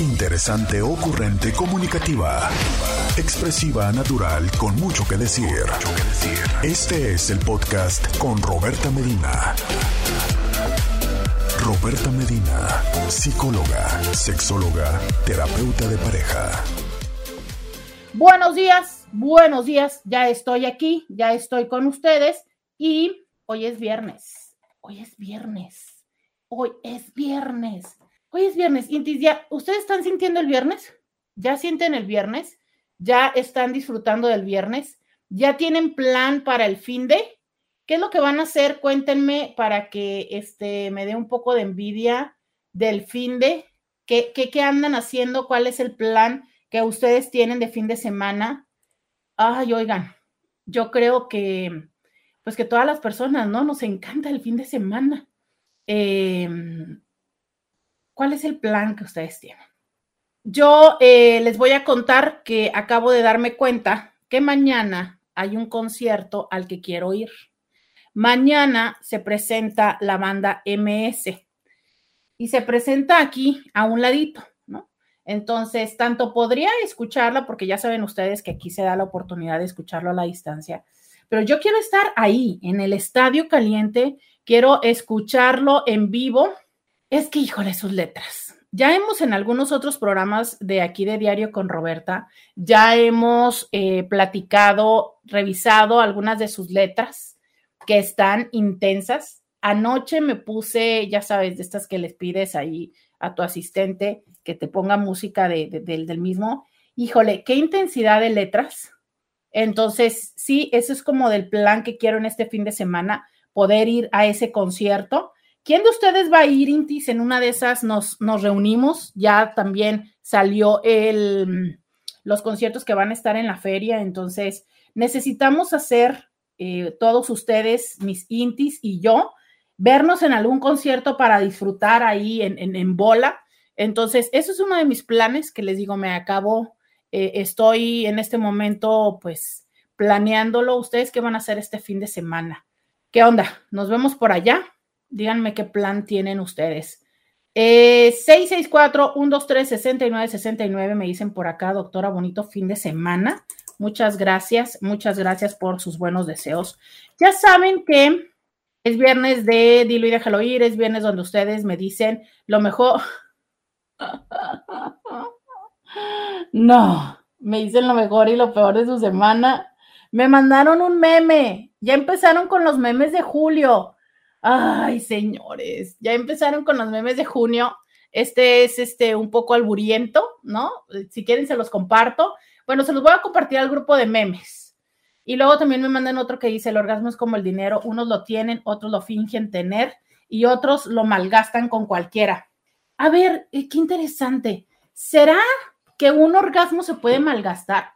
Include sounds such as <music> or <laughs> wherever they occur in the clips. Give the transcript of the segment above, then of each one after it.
Interesante, ocurrente, comunicativa. Expresiva, natural, con mucho que decir. Este es el podcast con Roberta Medina. Roberta Medina, psicóloga, sexóloga, terapeuta de pareja. Buenos días, buenos días. Ya estoy aquí, ya estoy con ustedes y hoy es viernes. Hoy es viernes. Hoy es viernes. Hoy es viernes. ¿ustedes están sintiendo el viernes? ¿Ya sienten el viernes? ¿Ya están disfrutando del viernes? ¿Ya tienen plan para el fin de? ¿Qué es lo que van a hacer? Cuéntenme para que este, me dé un poco de envidia del fin de. ¿Qué, qué, qué andan haciendo? ¿Cuál es el plan que ustedes tienen de fin de semana? Ay, oigan, yo creo que, pues que todas las personas, ¿no? Nos encanta el fin de semana. Eh, ¿Cuál es el plan que ustedes tienen? Yo eh, les voy a contar que acabo de darme cuenta que mañana hay un concierto al que quiero ir. Mañana se presenta la banda MS y se presenta aquí a un ladito, ¿no? Entonces, tanto podría escucharla, porque ya saben ustedes que aquí se da la oportunidad de escucharlo a la distancia, pero yo quiero estar ahí, en el estadio caliente, quiero escucharlo en vivo es que, híjole, sus letras. Ya hemos en algunos otros programas de aquí de Diario con Roberta, ya hemos eh, platicado, revisado algunas de sus letras que están intensas. Anoche me puse, ya sabes, de estas que les pides ahí a tu asistente que te ponga música de, del mismo. Híjole, qué intensidad de letras. Entonces, sí, eso es como del plan que quiero en este fin de semana, poder ir a ese concierto ¿Quién de ustedes va a ir, Intis? En una de esas nos, nos reunimos. Ya también salió el, los conciertos que van a estar en la feria. Entonces, necesitamos hacer eh, todos ustedes, mis Intis y yo, vernos en algún concierto para disfrutar ahí en, en, bola. Entonces, eso es uno de mis planes que les digo, me acabo, eh, estoy en este momento, pues, planeándolo. ¿Ustedes qué van a hacer este fin de semana? ¿Qué onda? ¿Nos vemos por allá? Díganme qué plan tienen ustedes. Eh, 664-123-6969 me dicen por acá, doctora, bonito fin de semana. Muchas gracias, muchas gracias por sus buenos deseos. Ya saben que es viernes de Dilo y déjalo ir, es viernes donde ustedes me dicen lo mejor. <laughs> No, me dicen lo mejor y lo peor de su semana. Me mandaron un meme. Ya empezaron con los memes de julio. Ay, señores, ya empezaron con los memes de junio. Este es este un poco alburiento, ¿no? Si quieren se los comparto. Bueno, se los voy a compartir al grupo de memes. Y luego también me mandan otro que dice, el orgasmo es como el dinero, unos lo tienen, otros lo fingen tener y otros lo malgastan con cualquiera. A ver, eh, qué interesante. ¿Será que un orgasmo se puede malgastar?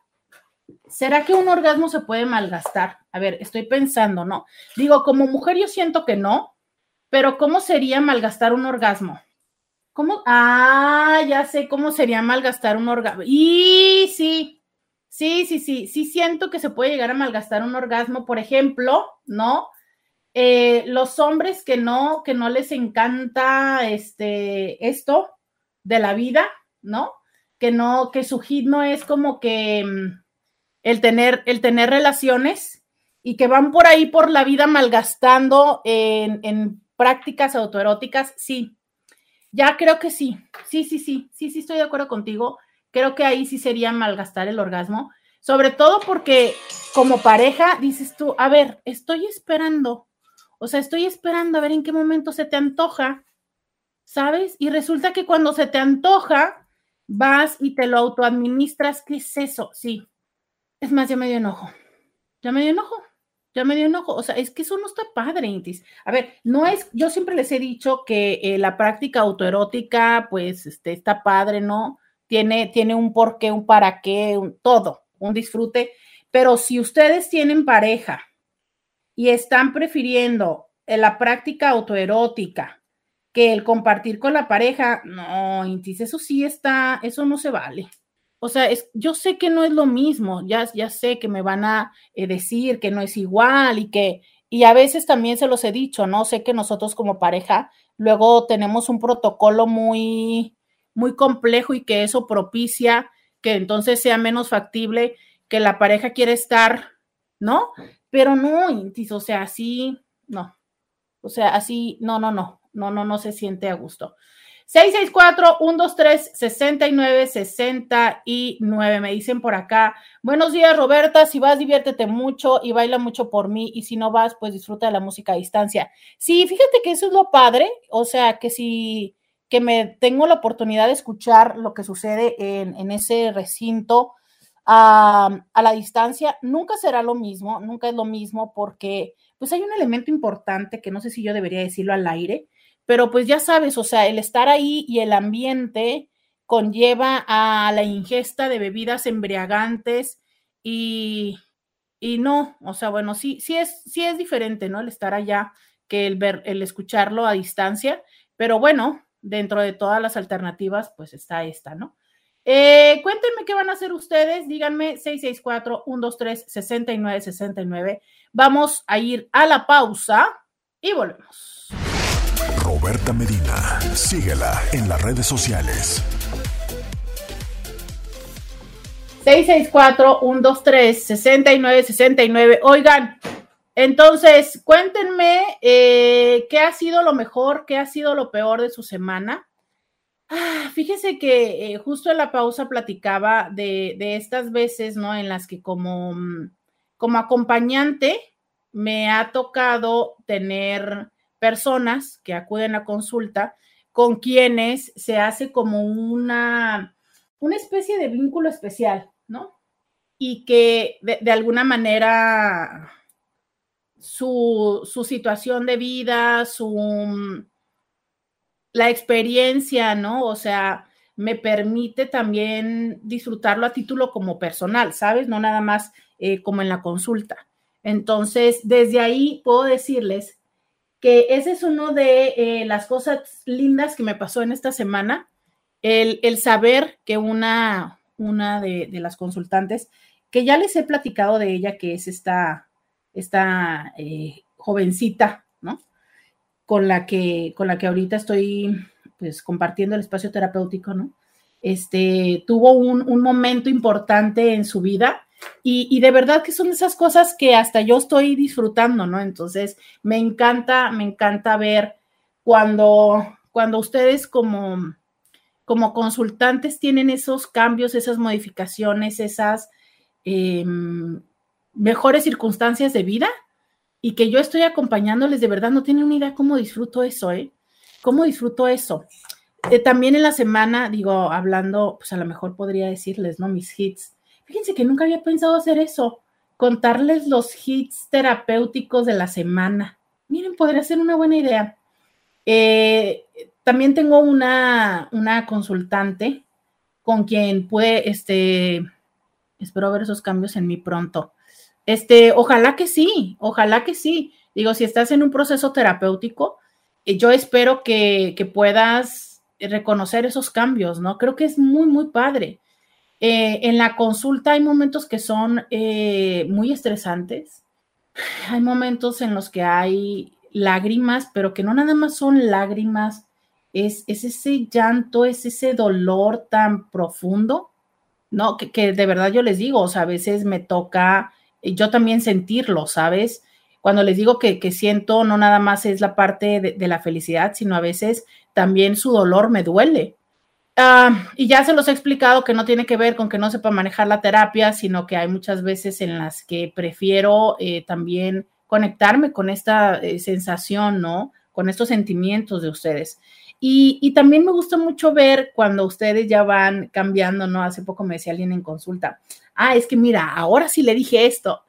¿Será que un orgasmo se puede malgastar? A ver, estoy pensando, ¿no? Digo, como mujer yo siento que no, pero ¿cómo sería malgastar un orgasmo? ¿Cómo? Ah, ya sé cómo sería malgastar un orgasmo. Y sí, sí, sí, sí, sí siento que se puede llegar a malgastar un orgasmo, por ejemplo, ¿no? Eh, los hombres que no, que no les encanta este, esto de la vida, ¿no? Que no, que su hit no es como que mm, el tener, el tener relaciones y que van por ahí por la vida malgastando en, en prácticas autoeróticas, sí. Ya creo que sí, sí, sí, sí, sí, sí estoy de acuerdo contigo. Creo que ahí sí sería malgastar el orgasmo, sobre todo porque como pareja dices tú, a ver, estoy esperando, o sea, estoy esperando a ver en qué momento se te antoja, ¿sabes? Y resulta que cuando se te antoja, vas y te lo autoadministras, ¿qué es eso? Sí, es más, ya me dio enojo. Ya me dio enojo. Ya me dio enojo. O sea, es que eso no está padre, Intis. A ver, no es, yo siempre les he dicho que eh, la práctica autoerótica, pues, este, está padre, ¿no? Tiene, tiene un porqué, un para qué, un todo, un disfrute. Pero si ustedes tienen pareja y están prefiriendo eh, la práctica autoerótica que el compartir con la pareja, no, Intis, eso sí está, eso no se vale o sea, es, yo sé que no es lo mismo, ya, ya sé que me van a eh, decir que no es igual y que, y a veces también se los he dicho, ¿no? Sé que nosotros como pareja luego tenemos un protocolo muy, muy complejo y que eso propicia que entonces sea menos factible que la pareja quiere estar, ¿no? Pero no, o sea, así, no. O sea, así, no, no, no, no, no, no se siente a gusto. 664-123-6969. Me dicen por acá. Buenos días, Roberta. Si vas, diviértete mucho y baila mucho por mí. Y si no vas, pues disfruta de la música a distancia. Sí, fíjate que eso es lo padre. O sea, que si que me tengo la oportunidad de escuchar lo que sucede en, ese recinto a, a la distancia, nunca será lo mismo, nunca es lo mismo porque pues hay un elemento importante que no sé si yo debería decirlo al aire, pero pues ya sabes, o sea, el estar ahí y el ambiente conlleva a la ingesta de bebidas embriagantes y, y no, o sea, bueno, sí, sí es, sí es diferente, ¿no? El estar allá que el ver, el escucharlo a distancia, pero bueno, dentro de todas las alternativas, pues está esta, ¿no? Eh, cuéntenme qué van a hacer ustedes, díganme 664-123-6969. Vamos a ir a la pausa y volvemos. Roberta Medina. Síguela en las redes sociales. 664-123-6969. Oigan, entonces, cuéntenme eh, qué ha sido lo mejor, qué ha sido lo peor de su semana. Ah, fíjese que eh, justo en la pausa platicaba de, de, estas veces, ¿no? En las que como, como acompañante me ha tocado tener personas que acuden a consulta con quienes se hace como una, una especie de vínculo especial, ¿no? Y que de, alguna manera su, su, situación de vida, su la experiencia, ¿no? O sea, me permite también disfrutarlo a título como personal, ¿sabes? No nada más eh, como en la consulta. Entonces, desde ahí puedo decirles que ese es uno de eh, las cosas lindas que me pasó en esta semana, el, el saber que una, una de, de, las consultantes, que ya les he platicado de ella, que es esta, esta eh, jovencita, ¿no? Con la, que, con la que ahorita estoy pues compartiendo el espacio terapéutico, ¿no? Este, tuvo un, un momento importante en su vida y, de verdad que son esas cosas que hasta yo estoy disfrutando, ¿no? Entonces, me encanta, me encanta ver cuando, cuando ustedes como, como consultantes tienen esos cambios, esas modificaciones, esas em, mejores circunstancias de vida y que yo estoy acompañándoles, de verdad no tienen una idea cómo disfruto eso, ¿eh? ¿Cómo disfruto eso? Eh, también en la semana, digo, hablando, pues a lo mejor podría decirles, ¿no? Mis hits Fíjense que nunca había pensado hacer eso, contarles los hits terapéuticos de la semana. Miren, podría ser una buena idea. Eh, también tengo una, una consultante con quien puede, este, espero ver esos cambios en mí pronto. Este, ojalá que sí, ojalá que sí. Digo, si estás en un proceso terapéutico, eh, yo espero que, que, puedas reconocer esos cambios, ¿no? Creo que es muy, muy padre. Eh, en la consulta hay momentos que son eh, muy estresantes. <laughs> Hay momentos en los que hay lágrimas, pero que no nada más son lágrimas, es, ese llanto, es ese dolor tan profundo, ¿no? Que, de verdad yo les digo, o sea, a veces me toca eh, yo también sentirlo, ¿sabes? Cuando les digo que, siento, no nada más es la parte de la felicidad, sino a veces también su dolor me duele Ah, y ya se los he explicado que no tiene que ver con que no sepa manejar la terapia, sino que hay muchas veces en las que prefiero eh, también conectarme con esta eh, sensación, ¿no? Con estos sentimientos de ustedes. Y, también me gusta mucho ver cuando ustedes ya van cambiando, ¿no? Hace poco me decía alguien en consulta, ah, es que mira, ahora sí le dije esto.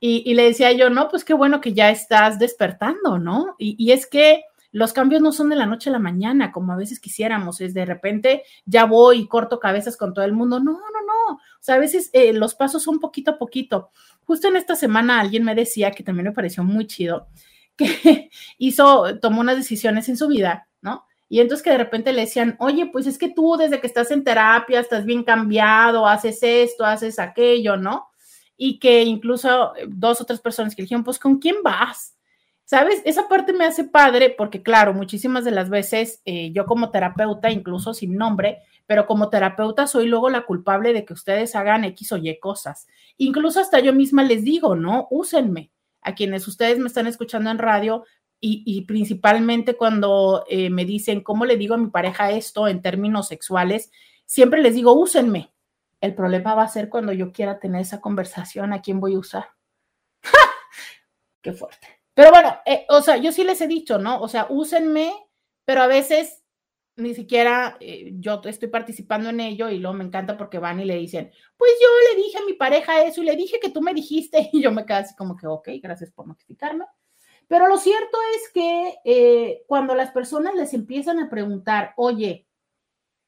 Y, le decía yo, no, pues qué bueno que ya estás despertando, ¿no? Y es que los cambios no son de la noche a la mañana, como a veces quisiéramos, es de repente ya voy y corto cabezas con todo el mundo. No, no, no. O sea, a veces eh, los pasos son poquito a poquito. Justo en esta semana alguien me decía, que también me pareció muy chido, que <laughs> hizo, tomó unas decisiones en su vida, ¿no? Y entonces que de repente le decían, oye, pues es que tú desde que estás en terapia estás bien cambiado, haces esto, haces aquello, ¿no? Y que incluso dos o tres personas que dijeron, pues ¿con quién vas? ¿Sabes? Esa parte me hace padre porque, claro, muchísimas de las veces eh, yo como terapeuta, incluso sin nombre, pero como terapeuta soy luego la culpable de que ustedes hagan X o Y cosas. Incluso hasta yo misma les digo, ¿no? Úsenme. A quienes ustedes me están escuchando en radio y, principalmente cuando eh, me dicen, ¿cómo le digo a mi pareja esto en términos sexuales? Siempre les digo, úsenme. El problema va a ser cuando yo quiera tener esa conversación, ¿a quién voy a usar? <laughs> ¡Qué fuerte! Pero bueno, eh, o sea, yo sí les he dicho, ¿no? O sea, úsenme, pero a veces ni siquiera eh, yo estoy participando en ello y luego me encanta porque van y le dicen, pues yo le dije a mi pareja eso y le dije que tú me dijiste <laughs> y yo me quedo así como que, ok, gracias por notificarme. Pero lo cierto es que eh, cuando las personas les empiezan a preguntar, oye,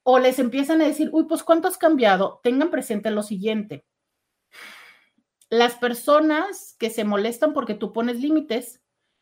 o les empiezan a decir, uy, pues ¿cuánto has cambiado? Tengan presente lo siguiente. Las personas que se molestan porque tú pones límites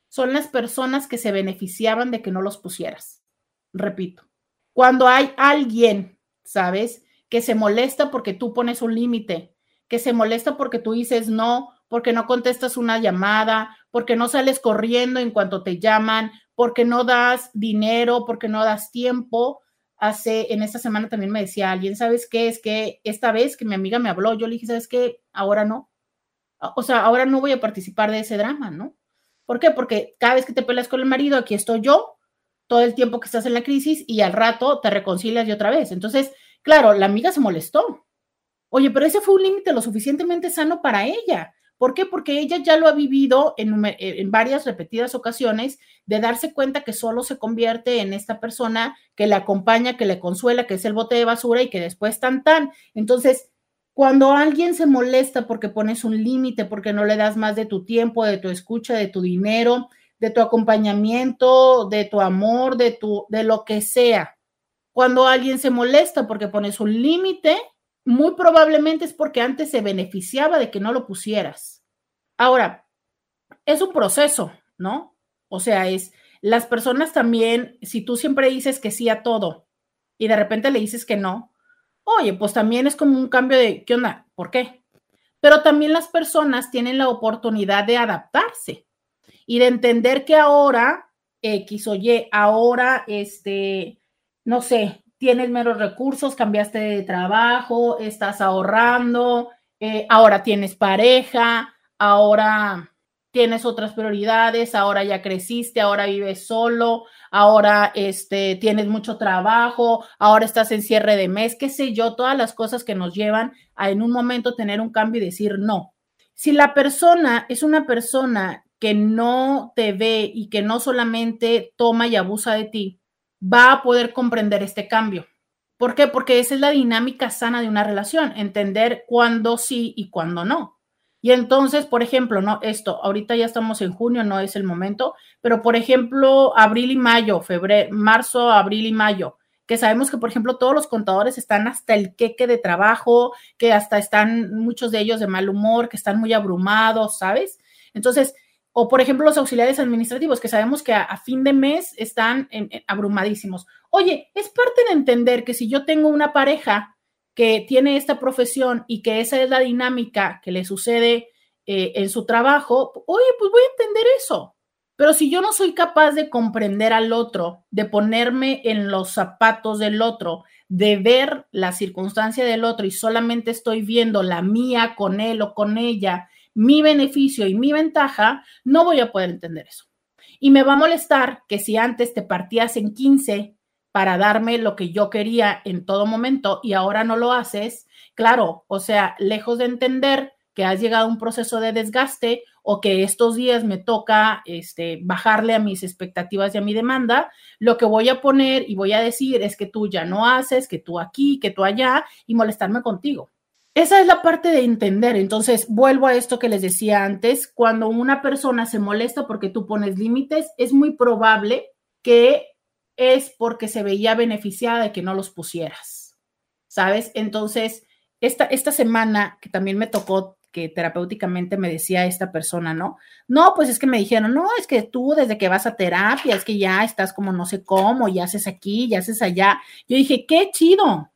son las personas que se beneficiaban de que no los pusieras. Repito, cuando hay alguien, ¿sabes? Que se molesta porque tú pones un límite, que se molesta porque tú dices no, porque no contestas una llamada, porque no sales corriendo en cuanto te llaman, porque no das dinero, porque no das tiempo. Hace, en esta semana también me decía alguien, ¿sabes qué? Es que esta vez que mi amiga me habló, yo le dije, ¿sabes qué? Ahora no. O sea, ahora no voy a participar de ese drama, ¿no? ¿Por qué? Porque cada vez que te peleas con el marido, aquí estoy yo, todo el tiempo que estás en la crisis y al rato te reconcilias y otra vez. Entonces, claro, la amiga se molestó. Oye, pero ese fue un límite lo suficientemente sano para ella. ¿Por qué? Porque ella ya lo ha vivido en, en, varias repetidas ocasiones de darse cuenta que solo se convierte en esta persona que le acompaña, que le consuela, que es el bote de basura y que después tan tan. Entonces, cuando alguien se molesta porque pones un límite, porque no le das más de tu tiempo, de tu escucha, de tu dinero, de tu acompañamiento, de tu amor, de tu de lo que sea. Cuando alguien se molesta porque pones un límite, muy probablemente es porque antes se beneficiaba de que no lo pusieras. Ahora, es un proceso, ¿no? O sea, es las personas también, si tú siempre dices que sí a todo y de repente le dices que no, Oye, pues también es como un cambio de, ¿qué onda? ¿Por qué? Pero también las personas tienen la oportunidad de adaptarse y de entender que ahora X o Y, ahora, este, no sé, tienes menos recursos, cambiaste de trabajo, estás ahorrando, eh, ahora tienes pareja, ahora tienes otras prioridades, ahora ya creciste, ahora vives solo, ahora este, tienes mucho trabajo, ahora estás en cierre de mes, qué sé yo, todas las cosas que nos llevan a en un momento tener un cambio y decir no. Si la persona es una persona que no te ve y que no solamente toma y abusa de ti, va a poder comprender este cambio. ¿Por qué? Porque esa es la dinámica sana de una relación, entender cuándo sí y cuándo no. Y entonces, por ejemplo, no, esto, ahorita ya estamos en junio, no es el momento, pero por ejemplo, abril y mayo, febrero, marzo, abril y mayo, que sabemos que, por ejemplo, todos los contadores están hasta el queque de trabajo, que hasta están muchos de ellos de mal humor, que están muy abrumados, ¿sabes? Entonces, o por ejemplo, los auxiliares administrativos, que sabemos que a, fin de mes están abrumadísimos. Oye, es parte de entender que si yo tengo una pareja que tiene esta profesión y que esa es la dinámica que le sucede eh, en su trabajo, oye, pues voy a entender eso. Pero si yo no soy capaz de comprender al otro, de ponerme en los zapatos del otro, de ver la circunstancia del otro y solamente estoy viendo la mía con él o con ella, mi beneficio y mi ventaja, no voy a poder entender eso. Y me va a molestar que si antes te partías en 15 para darme lo que yo quería en todo momento y ahora no lo haces, claro, o sea, lejos de entender que has llegado a un proceso de desgaste o que estos días me toca este, bajarle a mis expectativas y a mi demanda, lo que voy a poner y voy a decir es que tú ya no haces, que tú aquí, que tú allá y molestarme contigo. Esa es la parte de entender. Entonces, vuelvo a esto que les decía antes, cuando una persona se molesta porque tú pones límites, es muy probable que es porque se veía beneficiada de que no los pusieras, ¿sabes? Entonces, esta, esta semana que también me tocó que terapéuticamente me decía esta persona, ¿no? No, pues es que me dijeron, no, es que tú desde que vas a terapia, es que ya estás como no sé cómo, y haces aquí, ya haces allá. Yo dije, qué chido,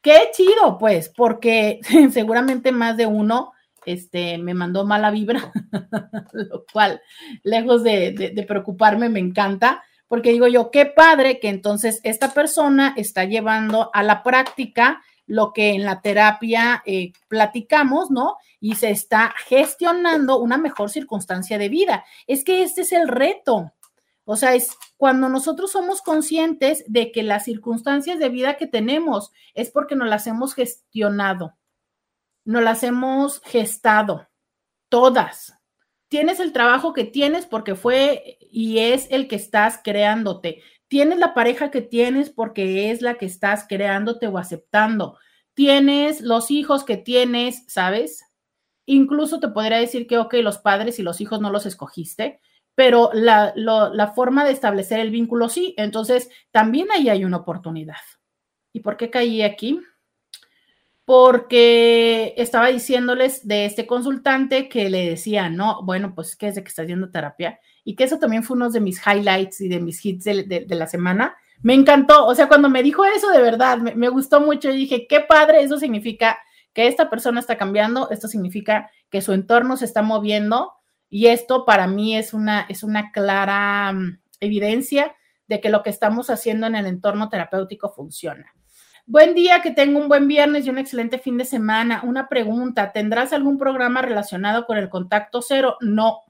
qué chido, pues, porque <laughs> seguramente más de uno este, me mandó mala vibra, <laughs> lo cual, lejos de, preocuparme, me encanta, porque digo yo, qué padre que entonces esta persona está llevando a la práctica lo que en la terapia eh, platicamos, ¿no? Y se está gestionando una mejor circunstancia de vida. Es que este es el reto. O sea, es cuando nosotros somos conscientes de que las circunstancias de vida que tenemos es porque nos las hemos gestionado, nos las hemos gestado, todas. Tienes el trabajo que tienes porque fue y es el que estás creándote. Tienes la pareja que tienes porque es la que estás creándote o aceptando. Tienes los hijos que tienes, ¿sabes? Incluso te podría decir que, ok, los padres y los hijos no los escogiste, pero la, la forma de establecer el vínculo sí. Entonces, también ahí hay una oportunidad. ¿Y por qué caí aquí? Porque estaba diciéndoles de este consultante que le decía, no, bueno, pues que es de que está haciendo terapia y que eso también fue uno de mis highlights y de mis hits de, la semana. Me encantó, o sea, cuando me dijo eso de verdad, me, gustó mucho y dije, qué padre, eso significa que esta persona está cambiando, esto significa que su entorno se está moviendo y esto para mí es una, es una clara mm, evidencia de que lo que estamos haciendo en el entorno terapéutico funciona. Buen día, que tenga un buen viernes y un excelente fin de semana. Una pregunta, ¿tendrás algún programa relacionado con el contacto cero? No.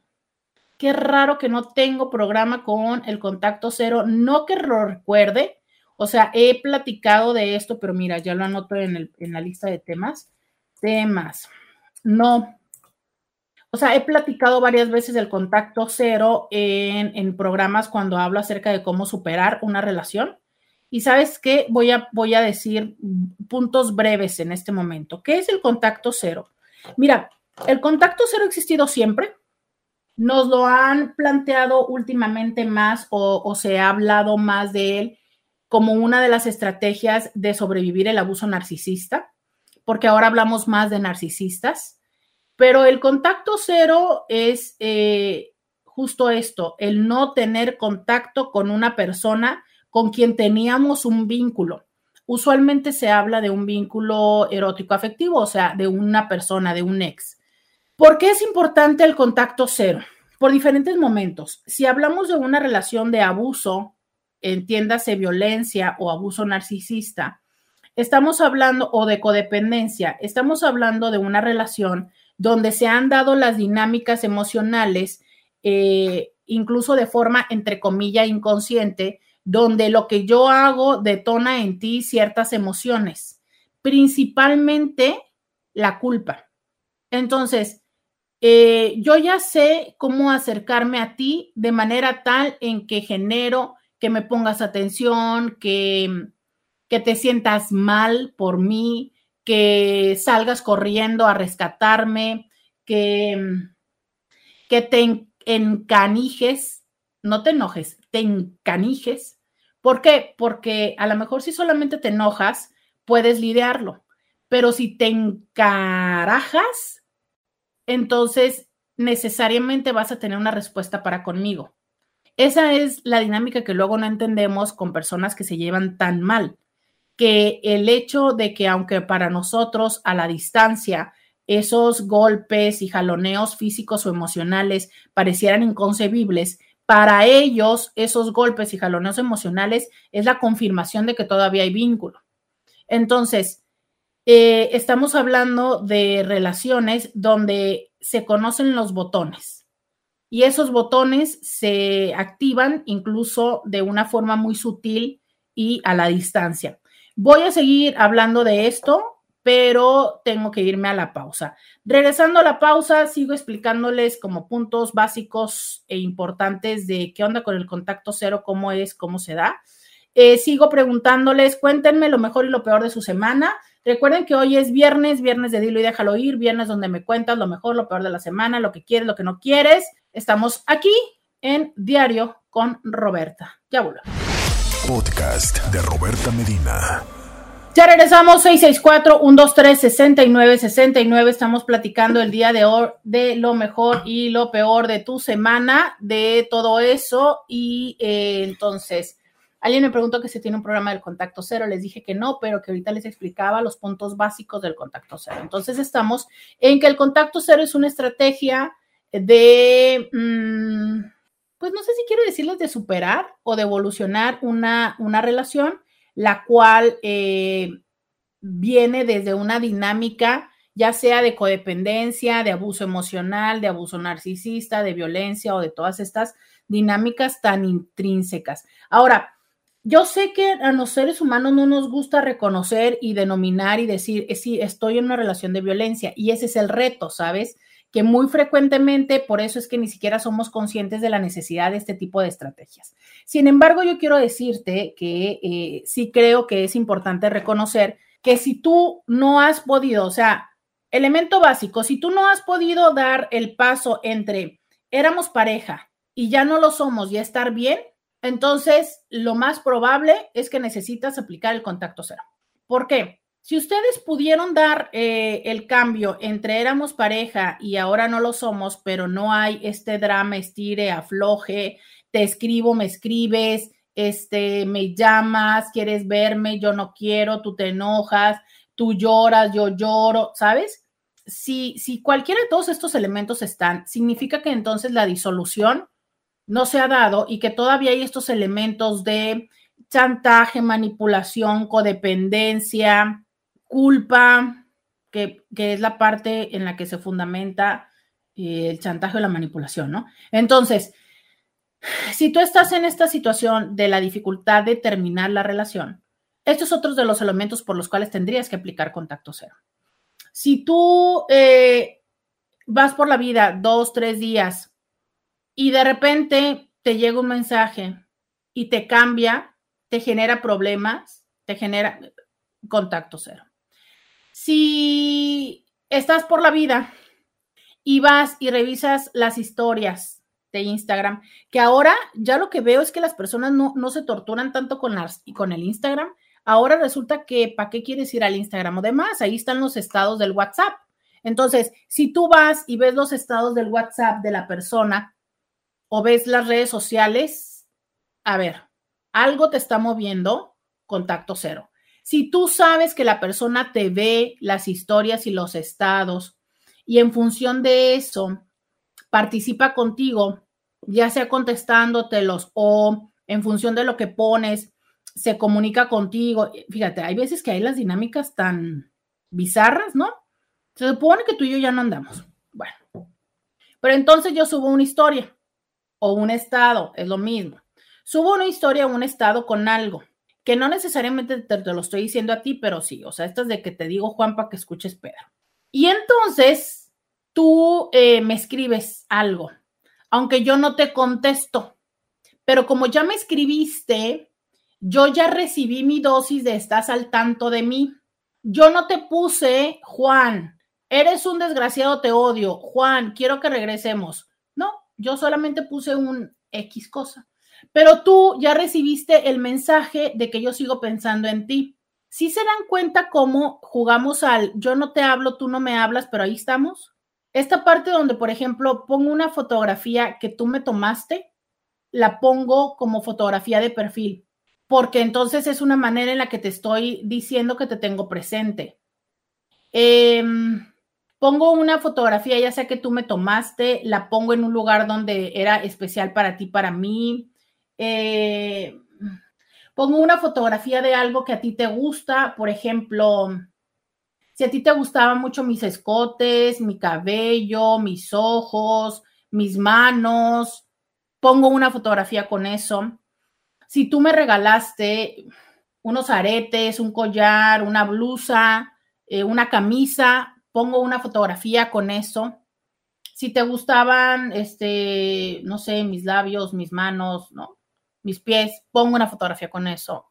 Qué raro que no tengo programa con el contacto cero. No que lo recuerde. O sea, he platicado de esto, pero mira, ya lo anoto en, la lista de temas. Temas. No. O sea, he platicado varias veces del contacto cero en, en programas cuando hablo acerca de cómo superar una relación y sabes qué, voy a, voy a decir puntos breves en este momento. ¿Qué es el contacto cero? Mira, el contacto cero ha existido siempre. Nos lo han planteado últimamente más o, se ha hablado más de él como una de las estrategias de sobrevivir el abuso narcisista, porque ahora hablamos más de narcisistas, pero el contacto cero es eh, justo esto, el no tener contacto con una persona con quien teníamos un vínculo. Usualmente se habla de un vínculo erótico afectivo, o sea, de una persona, de un ex. ¿Por qué es importante el contacto cero? Por diferentes momentos. Si hablamos de una relación de abuso, entiéndase violencia o abuso narcisista, estamos hablando, o de codependencia, estamos hablando de una relación donde se han dado las dinámicas emocionales, eh, incluso de forma, entre comillas, inconsciente, donde lo que yo hago detona en ti ciertas emociones, principalmente la culpa. Entonces, eh, yo ya sé cómo acercarme a ti de manera tal en que genero que me pongas atención, que, que te sientas mal por mí, que salgas corriendo a rescatarme, que, que te encanijes, no te enojes, te encanijes. ¿Por qué? Porque a lo mejor si solamente te enojas, puedes lidiarlo, pero si te encarajas, entonces necesariamente vas a tener una respuesta para conmigo. Esa es la dinámica que luego no entendemos con personas que se llevan tan mal, que el hecho de que aunque para nosotros a la distancia esos golpes y jaloneos físicos o emocionales parecieran inconcebibles, para ellos esos golpes y jaloneos emocionales es la confirmación de que todavía hay vínculo. Entonces, eh, estamos hablando de relaciones donde se conocen los botones y esos botones se activan incluso de una forma muy sutil y a la distancia. Voy a seguir hablando de esto pero tengo que irme a la pausa. Regresando a la pausa, sigo explicándoles como puntos básicos e importantes de qué onda con el contacto cero, cómo es, cómo se da. Eh, sigo preguntándoles, cuéntenme lo mejor y lo peor de su semana. Recuerden que hoy es viernes, viernes de Dilo y déjalo ir, viernes donde me cuentas lo mejor, lo peor de la semana, lo que quieres, lo que no quieres. Estamos aquí en Diario con Roberta. Ya. Podcast de Roberta Medina. Ya regresamos, 664-123-6969. Estamos platicando el día de hoy de lo mejor y lo peor de tu semana, de todo eso. Y eh, entonces, Alguien me preguntó que si tiene un programa del contacto cero. Les dije que no, pero que ahorita les explicaba los puntos básicos del contacto cero. Entonces estamos en que el contacto cero es una estrategia de, mm, pues no sé si quiero decirles de superar o de evolucionar una, una relación, la cual eh, viene desde una dinámica ya sea de codependencia, de abuso emocional, de abuso narcisista, de violencia o de todas estas dinámicas tan intrínsecas. Ahora, yo sé que a los seres humanos no nos gusta reconocer y denominar y decir, eh, sí, estoy en una relación de violencia y ese es el reto, ¿sabes? Que muy frecuentemente, por eso es que ni siquiera somos conscientes de la necesidad de este tipo de estrategias. Sin embargo, yo quiero decirte que eh, sí creo que es importante reconocer que si tú no has podido, o sea, elemento básico, si tú no has podido dar el paso entre éramos pareja y ya no lo somos y estar bien, entonces lo más probable es que necesitas aplicar el contacto cero. ¿Por qué? Si ustedes pudieron dar eh, el cambio entre éramos pareja y ahora no lo somos, pero no hay este drama, estire, afloje, te escribo, me escribes, este, me llamas, quieres verme, yo no quiero, tú te enojas, tú lloras, yo lloro, ¿sabes? Si, si cualquiera de todos estos elementos están, significa que entonces la disolución no se ha dado y que todavía hay estos elementos de chantaje, manipulación, codependencia, culpa, que, es la parte en la que se fundamenta eh, el chantaje o la manipulación, ¿no? Entonces, si tú estás en esta situación de la dificultad de terminar la relación, estos son otros de los elementos por los cuales tendrías que aplicar contacto cero. Si tú eh, vas por la vida dos, tres días y de repente te llega un mensaje y te cambia, te genera problemas, te genera contacto cero. Si estás por la vida y vas y revisas las historias de Instagram, que ahora ya lo que veo es que las personas no, se torturan tanto con, las, con el Instagram. Ahora resulta que, ¿para qué quieres ir al Instagram o demás? Ahí están los estados del WhatsApp. Entonces, si tú vas y ves los estados del WhatsApp de la persona o ves las redes sociales, a ver, algo te está moviendo, contacto cero. Si tú sabes que la persona te ve las historias y los estados y en función de eso participa contigo, ya sea contestándotelos o en función de lo que pones, se comunica contigo. Fíjate, hay veces que hay las dinámicas tan bizarras, ¿no? Se supone que tú y yo ya no andamos. Bueno, pero entonces yo subo una historia o un estado, es lo mismo. Subo una historia o un estado con algo, que no necesariamente te, lo estoy diciendo a ti, pero sí, o sea, esto es de que te digo, Juan, para que escuches Pedro. Y entonces tú eh, me escribes algo, aunque yo no te contesto, pero como ya me escribiste, yo ya recibí mi dosis de estás al tanto de mí. Yo no te puse, Juan, eres un desgraciado, te odio. Juan, quiero que regresemos yo solamente puse un X cosa, pero tú ya recibiste el mensaje de que yo sigo pensando en ti. ¿Sí se dan cuenta cómo jugamos al yo no te hablo, tú no me hablas, pero ahí estamos? Esta parte donde, por ejemplo, pongo una fotografía que tú me tomaste, la pongo como fotografía de perfil, porque entonces es una manera en la que te estoy diciendo que te tengo presente. Eh, pongo una fotografía, ya sea que tú me tomaste, la pongo en un lugar donde era especial para ti, para mí. Eh, pongo una fotografía de algo que a ti te gusta, por ejemplo, si a ti te gustaban mucho mis escotes, mi cabello, mis ojos, mis manos, pongo una fotografía con eso. Si tú me regalaste unos aretes, un collar, una blusa, eh, una camisa, pongo una fotografía con eso. Si te gustaban, este, no sé, mis labios, mis manos, ¿no? Mis pies, pongo una fotografía con eso.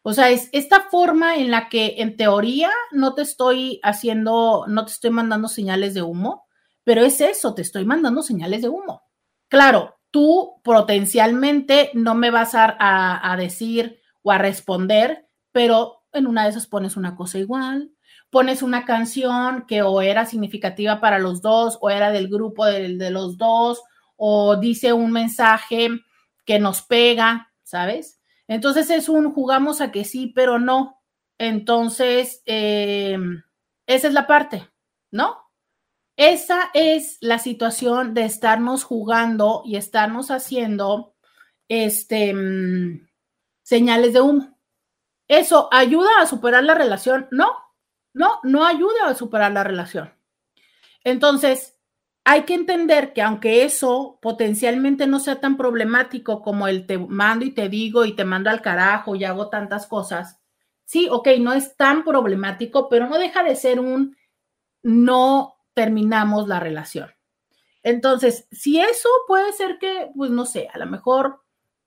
O sea, es esta forma en la que en teoría no te estoy haciendo, no te estoy mandando señales de humo, pero es eso, te estoy mandando señales de humo. Claro, tú potencialmente no me vas a, a decir o a responder, pero en una de esas pones una cosa igual, pones una canción que o era significativa para los dos o era del grupo de, los dos o dice un mensaje que nos pega, ¿sabes? Entonces es un jugamos a que sí, pero no. Entonces, eh, esa es la parte, ¿no? Esa es la situación de estarnos jugando y estarnos haciendo este, mm, señales de humo. ¿Eso ayuda a superar la relación? No, no, no ayuda a superar la relación. Entonces, hay que entender que aunque eso potencialmente no sea tan problemático como el te mando y te digo y te mando al carajo y hago tantas cosas, sí, ok, no es tan problemático, pero no deja de ser un no terminamos la relación. Entonces, si eso puede ser que, pues no sé, a lo mejor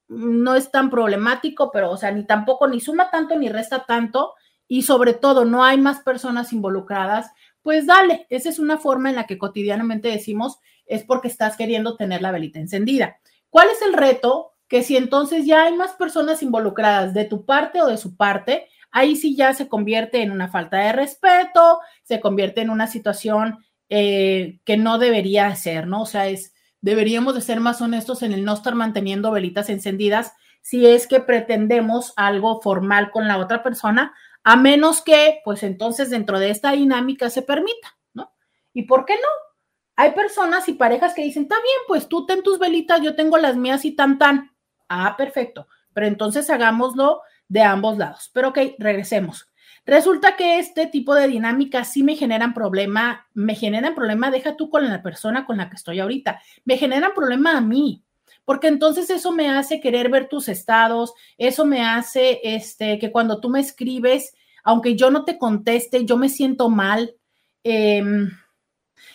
no es tan problemático, pero o sea, ni tampoco ni suma tanto ni resta tanto y sobre todo no hay más personas involucradas, pues dale, esa es una forma en la que cotidianamente decimos es porque estás queriendo tener la velita encendida. ¿Cuál es el reto? Que si entonces ya hay más personas involucradas de tu parte o de su parte, ahí sí ya se convierte en una falta de respeto, se convierte en una situación eh, que no debería ser, ¿no? O sea, es, deberíamos de ser más honestos en el no estar manteniendo velitas encendidas si es que pretendemos algo formal con la otra persona, a menos que, pues entonces dentro de esta dinámica se permita, ¿no? ¿Y por qué no? Hay personas y parejas que dicen, está bien, pues tú ten tus velitas, yo tengo las mías y tan tan. Ah, perfecto. Pero entonces hagámoslo de ambos lados. Pero ok, regresemos. Resulta que este tipo de dinámicas sí me generan problema, me generan problema, deja tú con la persona con la que estoy ahorita, me generan problema a mí, porque entonces eso me hace querer ver tus estados, eso me hace este, que cuando tú me escribes, aunque yo no te conteste, yo me siento mal. Em,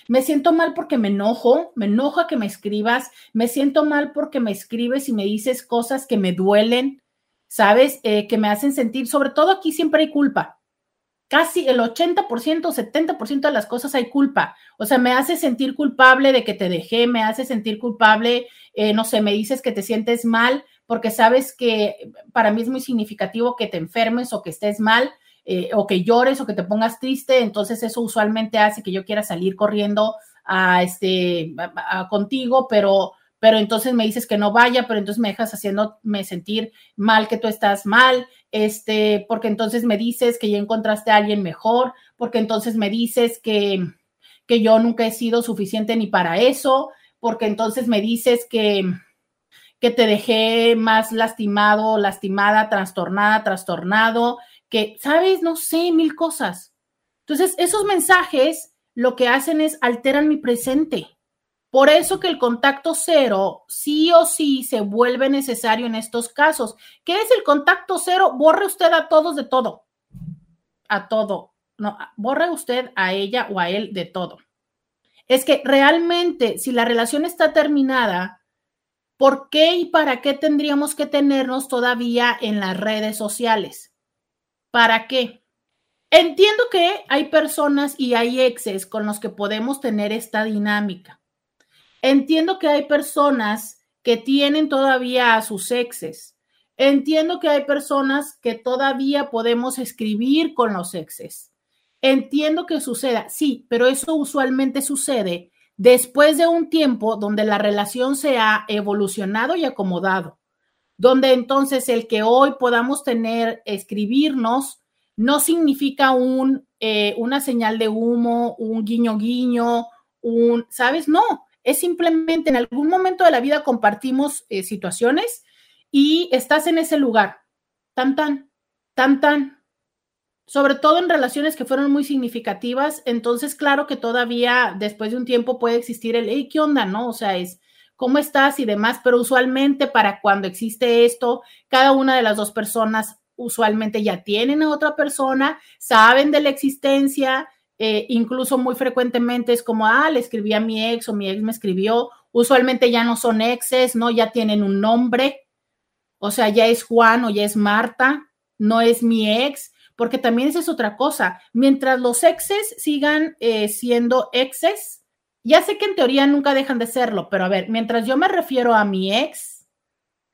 me siento mal porque me enojo, me enoja que me escribas, me siento mal porque me escribes y me dices cosas que me duelen, ¿sabes? Eh, que me hacen sentir, sobre todo aquí siempre hay culpa casi el 80%, 70% de las cosas hay culpa. O sea, me hace sentir culpable de que te dejé, me hace sentir culpable, eh, no sé, me dices que te sientes mal porque sabes que para mí es muy significativo que te enfermes o que estés mal. Eh, o que llores o que te pongas triste, entonces eso usualmente hace que yo quiera salir corriendo a este contigo, pero pero entonces me dices que no vaya, pero entonces me dejas haciéndome sentir mal que tú estás mal, este, porque entonces me dices que ya encontraste a alguien mejor, porque entonces me dices que, que yo nunca he sido suficiente ni para eso, porque entonces me dices que, que te dejé más lastimado, lastimada, trastornada, trastornado, que, sabes, no sé, mil cosas. Entonces, esos mensajes lo que hacen es alteran mi presente. Por eso que el contacto cero sí o sí se vuelve necesario en estos casos. ¿Qué es el contacto cero? Borre usted a todos de todo. A todo. No, borre usted a ella o a él de todo. Es que realmente, si la relación está terminada, ¿por qué y para qué tendríamos que tenernos todavía en las redes sociales? ¿Para qué? Entiendo que hay personas y hay exes con los que podemos tener esta dinámica Entiendo que hay personas que tienen todavía a sus exes. Entiendo que hay personas que todavía podemos escribir con los exes. Entiendo que suceda, sí, pero eso usualmente sucede después de un tiempo donde la relación se ha evolucionado y acomodado, donde entonces el que hoy podamos tener, escribirnos, no significa un, eh, una señal de humo, un guiño guiño, un, ¿sabes? No, es simplemente en algún momento de la vida compartimos eh, situaciones y estás en ese lugar, tan, tan, tan, tan, sobre todo en relaciones que fueron muy significativas, entonces claro que todavía después de un tiempo puede existir el, hey, ¿qué onda? ¿No? O sea, es, ¿cómo estás? y demás, pero usualmente para cuando existe esto, cada una de las dos personas usualmente ya tienen a otra persona, saben de la existencia, eh, incluso muy frecuentemente es como, ah, le escribí a mi ex o mi ex me escribió. Usualmente ya no son exes, ¿no? Ya tienen un nombre. O sea, ya es Juan o ya es Marta, no es mi ex, porque también esa es otra cosa. Mientras los exes sigan eh, siendo exes, ya sé que en teoría nunca dejan de serlo, pero a ver, mientras yo me refiero a mi ex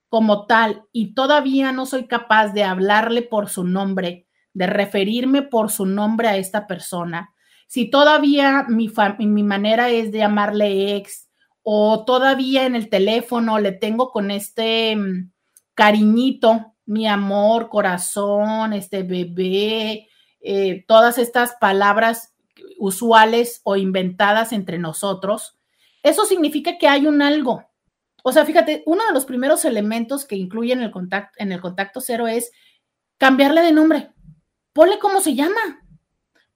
como tal y todavía no soy capaz de hablarle por su nombre, de referirme por su nombre a esta persona, si todavía mi, mi manera es de llamarle ex o todavía en el teléfono le tengo con este mm, cariñito mi amor, corazón, este bebé, eh, todas estas palabras usuales o inventadas entre nosotros, eso significa que hay un algo. O sea, fíjate, uno de los primeros elementos que incluyen el contacto, en el contacto cero es cambiarle de nombre. Ponle cómo se llama.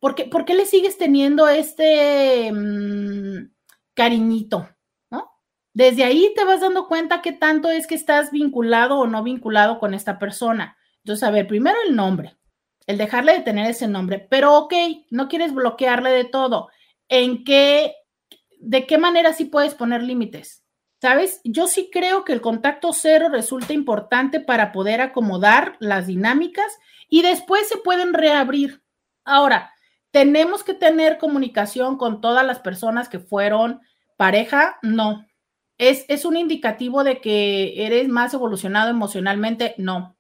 ¿Por qué, por qué le sigues teniendo este mm, cariñito? ¿no? Desde ahí te vas dando cuenta qué tanto es que estás vinculado o no vinculado con esta persona. Entonces, a ver, primero el nombre, el dejarle de tener ese nombre, pero ok, no quieres bloquearle de todo. ¿En qué, de qué manera sí puedes poner límites? ¿Sabes? Yo sí creo que el contacto cero resulta importante para poder acomodar las dinámicas y después se pueden reabrir. Ahora, tenemos que tener comunicación con todas las personas que fueron pareja, no. ¿Es, es un indicativo de que eres más evolucionado emocionalmente? No.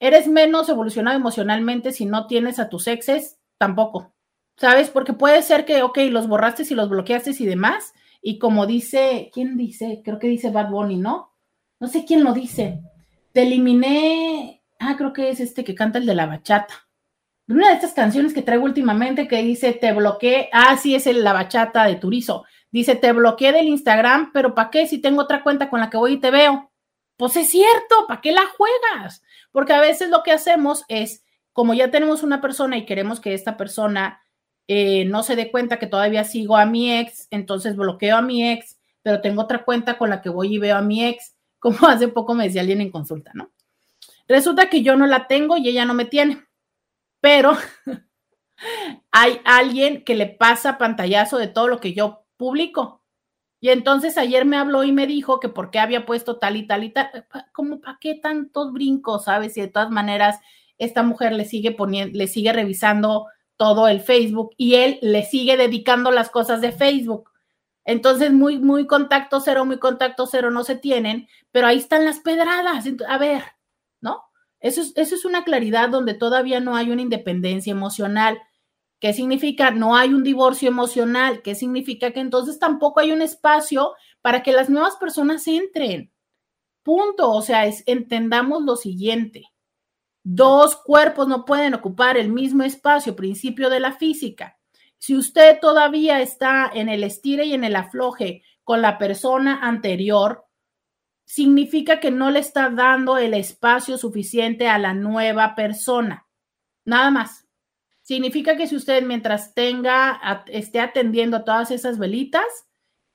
¿Eres menos evolucionado emocionalmente si no tienes a tus exes? Tampoco. ¿Sabes? Porque puede ser que, ok, los borraste y los bloqueaste y demás, y como dice, ¿quién dice? Creo que dice Bad Bunny, ¿no? No sé quién lo dice. Te eliminé, ah, creo que es este que canta el de la bachata. Una de estas canciones que traigo últimamente que dice, te bloqueé, ah, sí, es la bachata de Turizo. Dice, te bloqueé del Instagram, pero ¿para qué si tengo otra cuenta con la que voy y te veo? Pues es cierto, ¿para qué la juegas? Porque a veces lo que hacemos es, como ya tenemos una persona y queremos que esta persona eh, no se dé cuenta que todavía sigo a mi ex, entonces bloqueo a mi ex, pero tengo otra cuenta con la que voy y veo a mi ex, <laughs> como hace poco me decía alguien en consulta, ¿no? Resulta que yo no la tengo y ella no me tiene, pero <laughs> hay alguien que le pasa pantallazo de todo lo que yo publico. Y entonces ayer me habló y me dijo que por qué había puesto tal y tal y tal, como para qué tantos brincos, ¿sabes? Y de todas maneras esta mujer le sigue poniendo, le sigue revisando todo el Facebook y él le sigue dedicando las cosas de Facebook. Entonces, muy, muy contacto cero, muy contacto cero no se tienen, pero ahí están las pedradas. A ver. Eso es, eso es una claridad donde todavía no hay una independencia emocional. ¿Qué significa? No hay un divorcio emocional. ¿Qué significa? Que entonces tampoco hay un espacio para que las nuevas personas entren. Punto. O sea, entendamos lo siguiente. Dos cuerpos no pueden ocupar el mismo espacio, principio de la física. Si usted todavía está en el estire y en el afloje con la persona anterior, significa que no le está dando el espacio suficiente a la nueva persona. Nada más. Significa que si usted mientras tenga, esté atendiendo a todas esas velitas,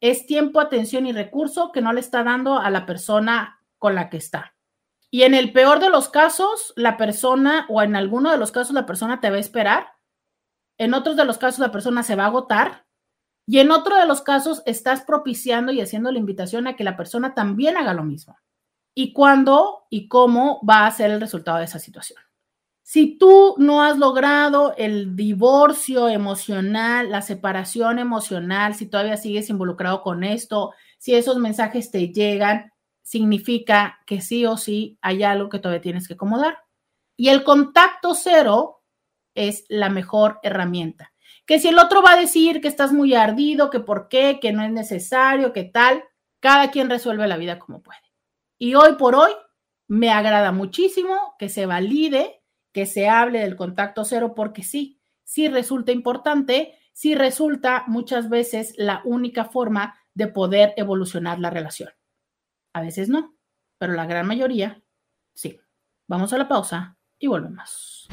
es tiempo, atención y recurso que no le está dando a la persona con la que está. Y en el peor de los casos, la persona, o en alguno de los casos, la persona te va a esperar. En otros de los casos, la persona se va a agotar. Y en otro de los casos, estás propiciando y haciendo la invitación a que la persona también haga lo mismo. ¿Y cuándo y cómo va a ser el resultado de esa situación? Si tú no has logrado el divorcio emocional, la separación emocional, si todavía sigues involucrado con esto, si esos mensajes te llegan, significa que sí o sí hay algo que todavía tienes que acomodar. Y el contacto cero es la mejor herramienta. Que si el otro va a decir que estás muy ardido, que por qué, que no es necesario, que tal, cada quien resuelve la vida como puede. Y hoy por hoy me agrada muchísimo que se valide, que se hable del contacto cero, porque sí, sí resulta importante, sí resulta muchas veces la única forma de poder evolucionar la relación. A veces no, pero la gran mayoría sí. Vamos a la pausa y volvemos.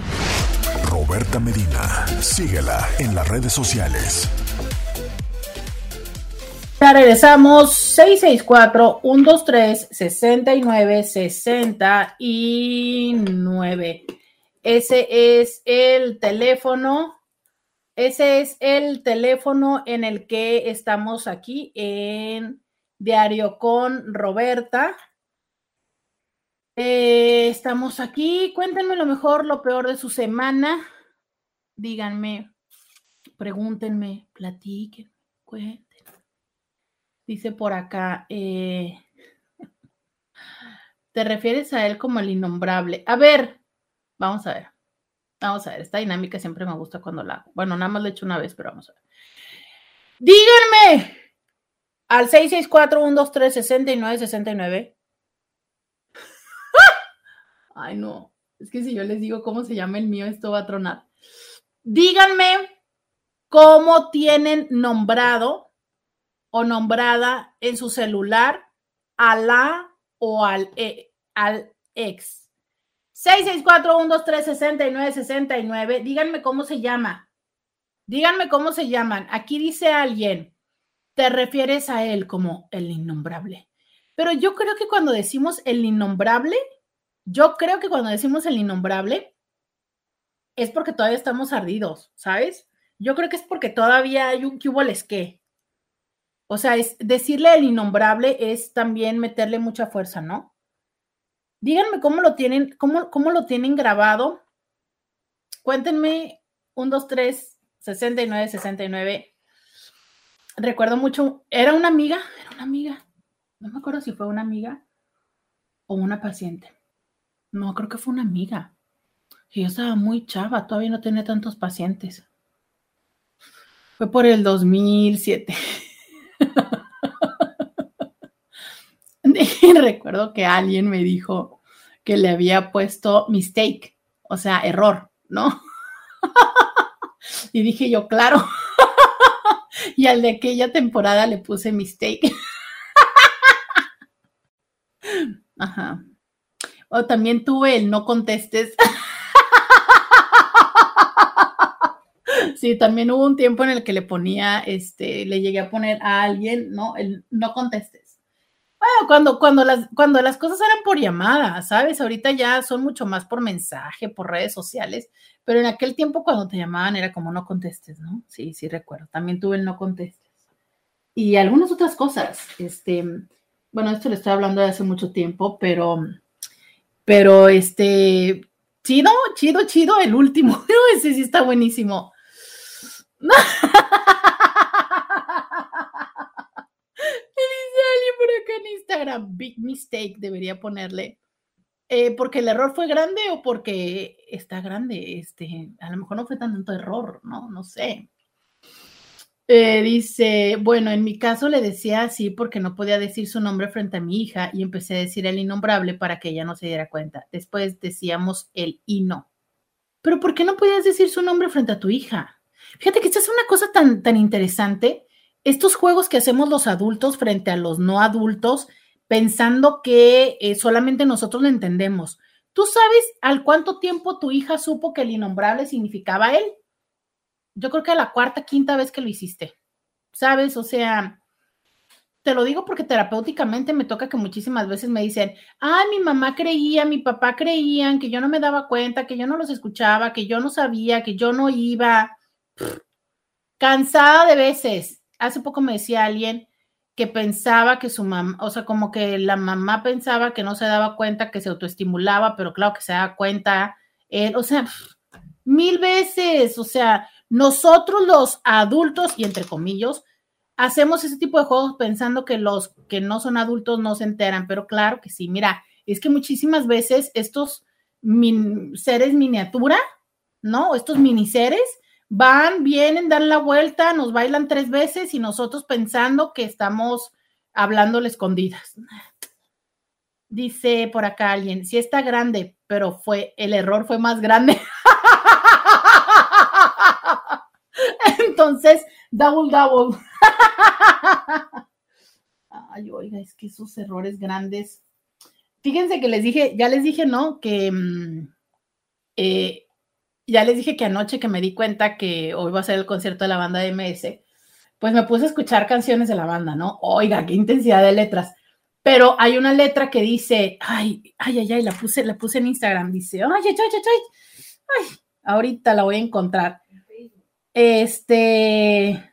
Roberta Medina, síguela en las redes sociales. Ya regresamos 664-123-6969. Ese es el teléfono. Ese es el teléfono en el que estamos aquí en Diario con Roberta. Eh, estamos aquí. Cuéntenme lo mejor, lo peor de su semana. Díganme, pregúntenme, platiquen, cuenten. Dice por acá, eh, <laughs> ¿te refieres a él como el innombrable? A ver, vamos a ver. Vamos a ver, esta dinámica siempre me gusta cuando la hago. Bueno, nada más lo he hecho una vez, pero vamos a ver. Díganme, al 664-123-6969. <laughs> Ay, no. Es que si yo les digo cómo se llama el mío, esto va a tronar. Díganme cómo tienen nombrado o nombrada en su celular a la o al, e, al ex. 664-123-6969. Díganme cómo se llama. Díganme cómo se llaman. Aquí dice alguien, te refieres a él como el innombrable. Pero yo creo que cuando decimos el innombrable, yo creo que cuando decimos el innombrable es porque todavía estamos ardidos, ¿sabes? Yo creo que es porque todavía hay un hubo les que. O sea, es, decirle el innombrable es también meterle mucha fuerza, ¿no? Díganme cómo lo tienen, cómo, cómo lo tienen grabado. Cuéntenme, 1, 2, 3, 69, 69. Recuerdo mucho, era una amiga, era una amiga. No me acuerdo si fue una amiga o una paciente. No, creo que fue una amiga. Y yo estaba muy chava, todavía no tenía tantos pacientes. Fue por el 2007. y <laughs> recuerdo que alguien me dijo que le había puesto mistake, o sea, error, ¿no? <laughs> y dije yo, claro. <laughs> y al de aquella temporada le puse mistake. Ajá. O también tuve el no contestes. Sí, también hubo un tiempo en el que le ponía, este, le llegué a poner a alguien, ¿no? El no contestes. Bueno, cuando, cuando, las, cuando las cosas eran por llamada, ¿sabes? Ahorita ya son mucho más por mensaje, por redes sociales, pero en aquel tiempo cuando te llamaban era como no contestes, ¿no? Sí, sí recuerdo. También tuve el no contestes. Y algunas otras cosas, este, bueno, esto le estoy hablando de hace mucho tiempo, pero, pero este, chido, chido, chido, el último, <laughs> ese sí está buenísimo. Me dice alguien por acá en Instagram, big mistake, debería ponerle. Eh, porque el error fue grande o porque está grande, este, a lo mejor no fue tanto error, ¿no? No sé. Eh, dice, bueno, en mi caso le decía así porque no podía decir su nombre frente a mi hija y empecé a decir el innombrable para que ella no se diera cuenta. Después decíamos el y no. Pero ¿por qué no podías decir su nombre frente a tu hija? Fíjate que esta es una cosa tan, tan interesante. Estos juegos que hacemos los adultos frente a los no adultos, pensando que eh, solamente nosotros lo entendemos. ¿Tú sabes al cuánto tiempo tu hija supo que el innombrable significaba él? Yo creo que a la cuarta, quinta vez que lo hiciste. ¿Sabes? O sea, te lo digo porque terapéuticamente me toca que muchísimas veces me dicen, ah, mi mamá creía, mi papá creían, que yo no me daba cuenta, que yo no los escuchaba, que yo no sabía, que yo no iba. Cansada de veces. Hace poco me decía alguien que pensaba que su mamá, o sea, como que la mamá pensaba que no se daba cuenta, que se autoestimulaba, pero claro que se daba cuenta él, o sea, mil veces, o sea, nosotros los adultos, y entre comillas, hacemos ese tipo de juegos pensando que los que no son adultos no se enteran, pero claro que sí, mira, es que muchísimas veces estos seres miniatura, ¿no? Estos mini seres van, vienen, dan la vuelta, nos bailan tres veces y nosotros pensando que estamos hablándole escondidas. Dice por acá alguien, sí está grande, pero fue, el error fue más grande. <laughs> Entonces, double, double. <laughs> Ay, oiga, es que esos errores grandes. Fíjense que les dije, ya les dije, ¿no? Que mm, eh, ya les dije que anoche que me di cuenta que hoy va a ser el concierto de la banda de MS, pues me puse a escuchar canciones de la banda, ¿no? Oiga, qué intensidad de letras. Pero hay una letra que dice, ay, ay, ay, la puse, la puse en Instagram, dice, ay, ay, ay, ay, ay, ahorita la voy a encontrar. Este,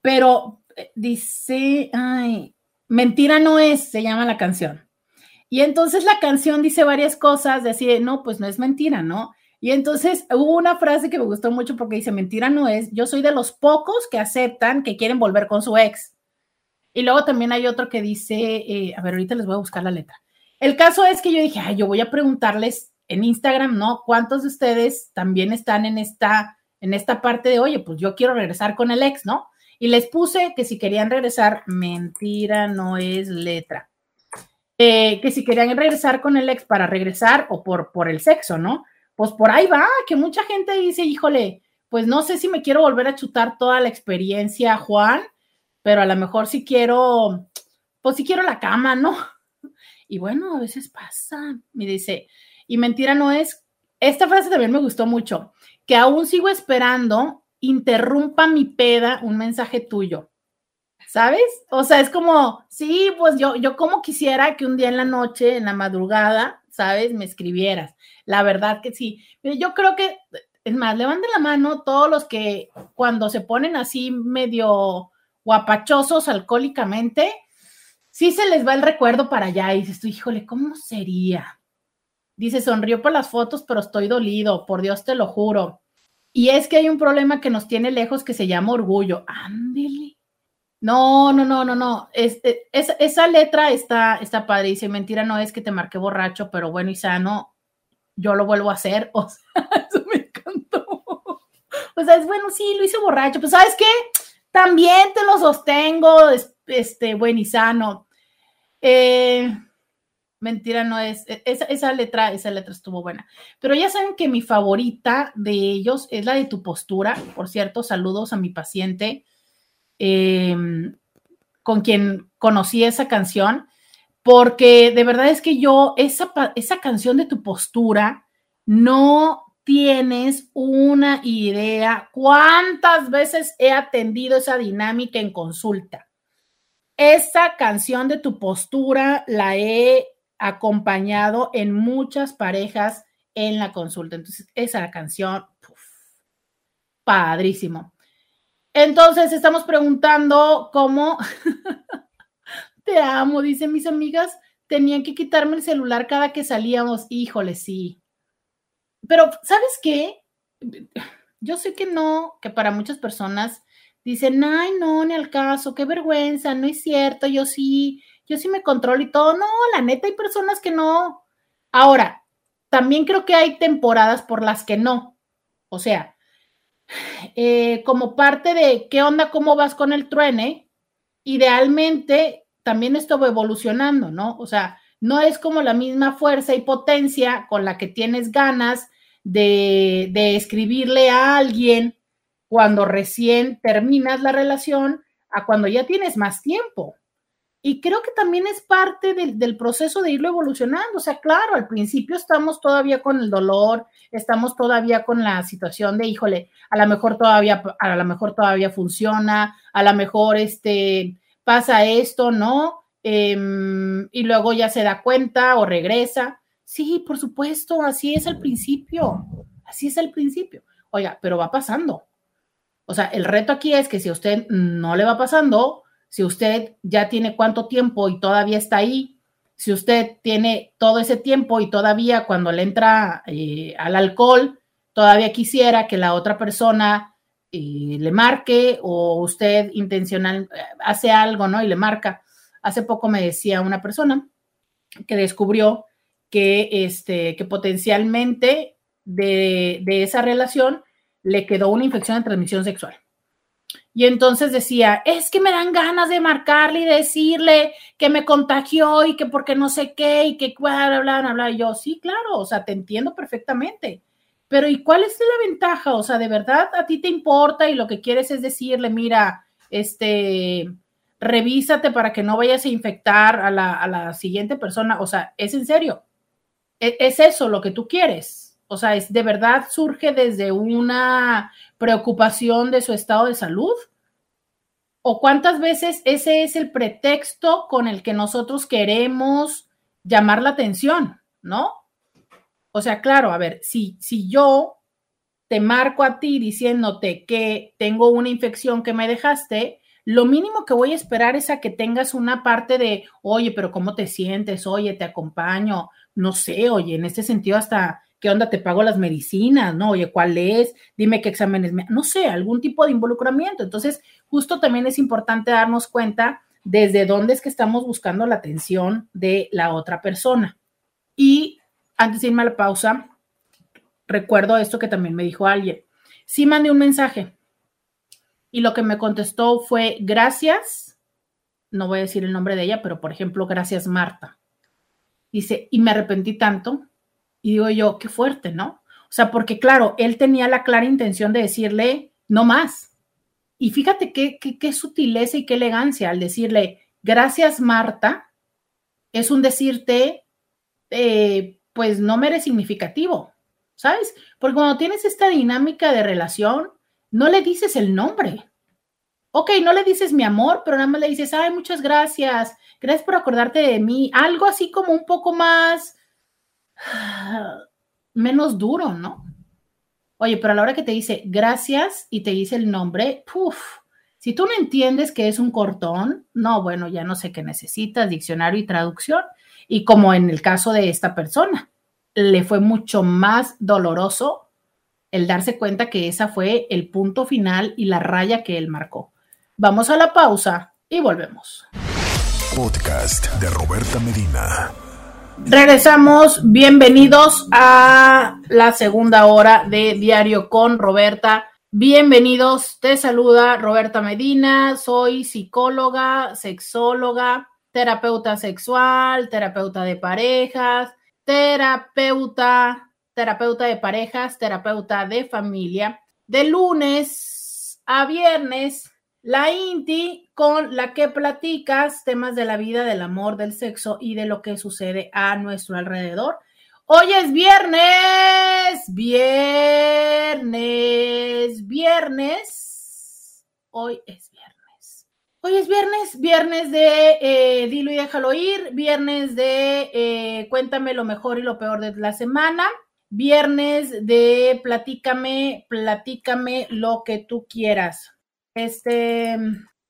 pero eh, dice, ay, mentira no es, se llama la canción. Y entonces la canción dice varias cosas, decir, no, pues no es mentira, ¿no? Y entonces hubo una frase que me gustó mucho porque dice, mentira no es, yo soy de los pocos que aceptan que quieren volver con su ex. Y luego también hay otro que dice, eh, a ver, ahorita les voy a buscar la letra. El caso es que yo dije, ay, yo voy a preguntarles en Instagram, ¿no? ¿Cuántos de ustedes también están en esta, en esta parte de, oye, pues yo quiero regresar con el ex, ¿no? Y les puse que si querían regresar, mentira no es letra. eh, que si querían regresar con el ex para regresar o por, por el sexo, ¿no? Pues por ahí va, que mucha gente dice, híjole, pues no sé si me quiero volver a chutar toda la experiencia, Juan, pero a lo mejor si quiero, pues si quiero la cama, ¿no? Y bueno, a veces pasa, me dice, y mentira no es, esta frase también me gustó mucho, que aún sigo esperando, interrumpa mi peda un mensaje tuyo. ¿Sabes? O sea, es como, sí, pues yo, yo como quisiera que un día en la noche, en la madrugada, ¿sabes? Me escribieras. La verdad que sí. Yo creo que, es más, levanten la mano todos los que cuando se ponen así medio guapachosos alcohólicamente, sí se les va el recuerdo para allá y dices tú, híjole, ¿cómo sería? Dice, sonrió por las fotos, pero estoy dolido, por Dios te lo juro. Y es que hay un problema que nos tiene lejos que se llama orgullo. Ándele. No, no, no, no, no. Es, e, esa letra está, está padre. Dice, mentira no es que te marqué borracho, pero bueno y sano, yo lo vuelvo a hacer. <laughs> O sea, eso me encantó. O sea, es bueno, sí, lo hice borracho. Pues, ¿sabes qué? También te lo sostengo, este, buen y sano. Eh, mentira no es, e, esa, esa, letra, esa letra estuvo buena. Pero ya saben que mi favorita de ellos es la de tu postura. Por cierto, saludos a mi paciente Em, con quien conocí esa canción, porque de verdad es que yo, esa, esa canción de tu postura, no tienes una idea cuántas veces he atendido esa dinámica en consulta. Esa canción de tu postura la he acompañado en muchas parejas en la consulta. Entonces, esa canción, padrísimo. Entonces estamos preguntando cómo, <laughs> te amo, dicen mis amigas, tenían que quitarme el celular cada que salíamos. Híjole, sí. Pero, ¿sabes qué? Yo sé que no, que para muchas personas dicen, ay, no, ni al caso, qué vergüenza, no es cierto, yo sí, yo sí me controlo y todo. No, la neta, hay personas que no. Ahora, también creo que hay temporadas por las que no. O sea, eh, como parte de qué onda, cómo vas con el truene, idealmente también esto evolucionando, ¿no? O sea, no es como la misma fuerza y potencia con la que tienes ganas de, de escribirle a alguien cuando recién terminas la relación a cuando ya tienes más tiempo. Y creo que también es parte del, proceso de irlo evolucionando. O sea, claro, al principio estamos todavía con el dolor, estamos todavía con la situación de, híjole, a lo mejor todavía, a lo mejor todavía funciona, a lo mejor este, pasa esto, ¿no? Em, y luego ya se da cuenta o regresa. Sí, por supuesto, así es al principio, así es al principio. Oiga, pero va pasando. O sea, el reto aquí es que si a usted no le va pasando, si usted ya tiene cuánto tiempo y todavía está ahí, si usted tiene todo ese tiempo y todavía cuando le entra eh, al alcohol, todavía quisiera que la otra persona eh, le marque o usted intencional eh, hace algo, ¿no? Y le marca. Hace poco me decía una persona que descubrió que, este, que potencialmente de, de esa relación le quedó una infección de transmisión sexual. Y entonces decía, es que me dan ganas de marcarle y decirle que me contagió y que porque no sé qué y que bla, bla, bla, bla. Y yo, sí, claro, o sea, te entiendo perfectamente. Pero ¿y cuál es la ventaja? O sea, de verdad a ti te importa y lo que quieres es decirle, mira, este, revísate para que no vayas a infectar a la, a la siguiente persona. O sea, es en serio. ¿Es, es eso lo que tú quieres? O sea, ¿es de verdad surge desde una preocupación de su estado de salud? ¿O cuántas veces ese es el pretexto con el que nosotros queremos llamar la atención, ¿no? O sea, claro, a ver, si, si yo te marco a ti diciéndote que tengo una infección que me dejaste, lo mínimo que voy a esperar es a que tengas una parte de, oye, pero ¿cómo te sientes? Oye, te acompaño. No sé, oye, en este sentido hasta ¿Qué onda? Te pago las medicinas, ¿no? Oye, ¿cuál es? Dime qué exámenes, me... no sé, algún tipo de involucramiento. Entonces, justo también es importante darnos cuenta desde dónde es que estamos buscando la atención de la otra persona. Y antes de irme a la pausa, recuerdo esto que también me dijo alguien. Sí mandé un mensaje y lo que me contestó fue gracias, no voy a decir el nombre de ella, pero por ejemplo, gracias Marta. Dice, y me arrepentí tanto. Y digo yo, qué fuerte, ¿no? O sea, porque claro, él tenía la clara intención de decirle, no más. Y fíjate qué, qué, sutileza y qué elegancia al decirle, gracias Marta, es un decirte, eh, pues no me eres significativo, ¿sabes? Porque cuando tienes esta dinámica de relación, no le dices el nombre. Ok, no le dices mi amor, pero nada más le dices, ay, muchas gracias, gracias por acordarte de mí. Algo así como un poco más, menos duro, ¿no? Oye, pero a la hora que te dice gracias y te dice el nombre, puff, si tú no entiendes que es un cortón, no, bueno, ya no sé qué necesitas, diccionario y traducción. Y como en el caso de esta persona, le fue mucho más doloroso el darse cuenta que esa fue el punto final y la raya que él marcó. Vamos a la pausa y volvemos. Podcast de Roberta Medina. Regresamos, bienvenidos a la segunda hora de Diario con Roberta. Bienvenidos, te saluda Roberta Medina, soy psicóloga, sexóloga, terapeuta sexual, terapeuta de parejas, terapeuta, terapeuta de parejas, terapeuta de familia. De lunes a viernes la Inti con la que platicas temas de la vida, del amor, del sexo y de lo que sucede a nuestro alrededor. Hoy es viernes, viernes, viernes. Hoy es viernes. Hoy es viernes, viernes de eh, Dilo y déjalo ir, viernes de eh, Cuéntame lo mejor y lo peor de la semana, viernes de Platícame, platícame lo que tú quieras. Este,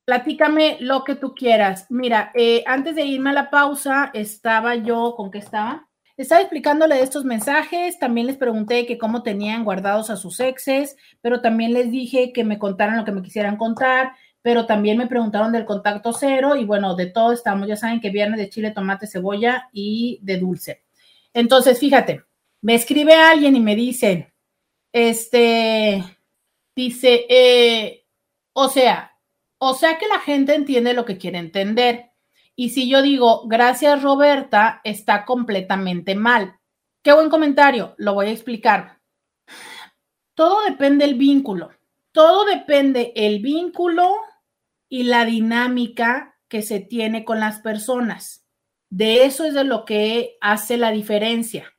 platícame lo que tú quieras. Mira, eh, antes de irme a la pausa, estaba yo, ¿con qué estaba? Estaba explicándole estos mensajes, también les pregunté que cómo tenían guardados a sus exes, pero también les dije que me contaran lo que me quisieran contar, pero también me preguntaron del contacto cero y bueno, de todo estamos, ya saben que viernes de chile, tomate, cebolla y de dulce. Entonces, fíjate, me escribe alguien y me dice, este, dice, eh, o sea, o sea que la gente entiende lo que quiere entender. Y si yo digo, gracias Roberta, está completamente mal. Qué buen comentario, lo voy a explicar. Todo depende del vínculo. Todo depende el vínculo y la dinámica que se tiene con las personas. De eso es de lo que hace la diferencia.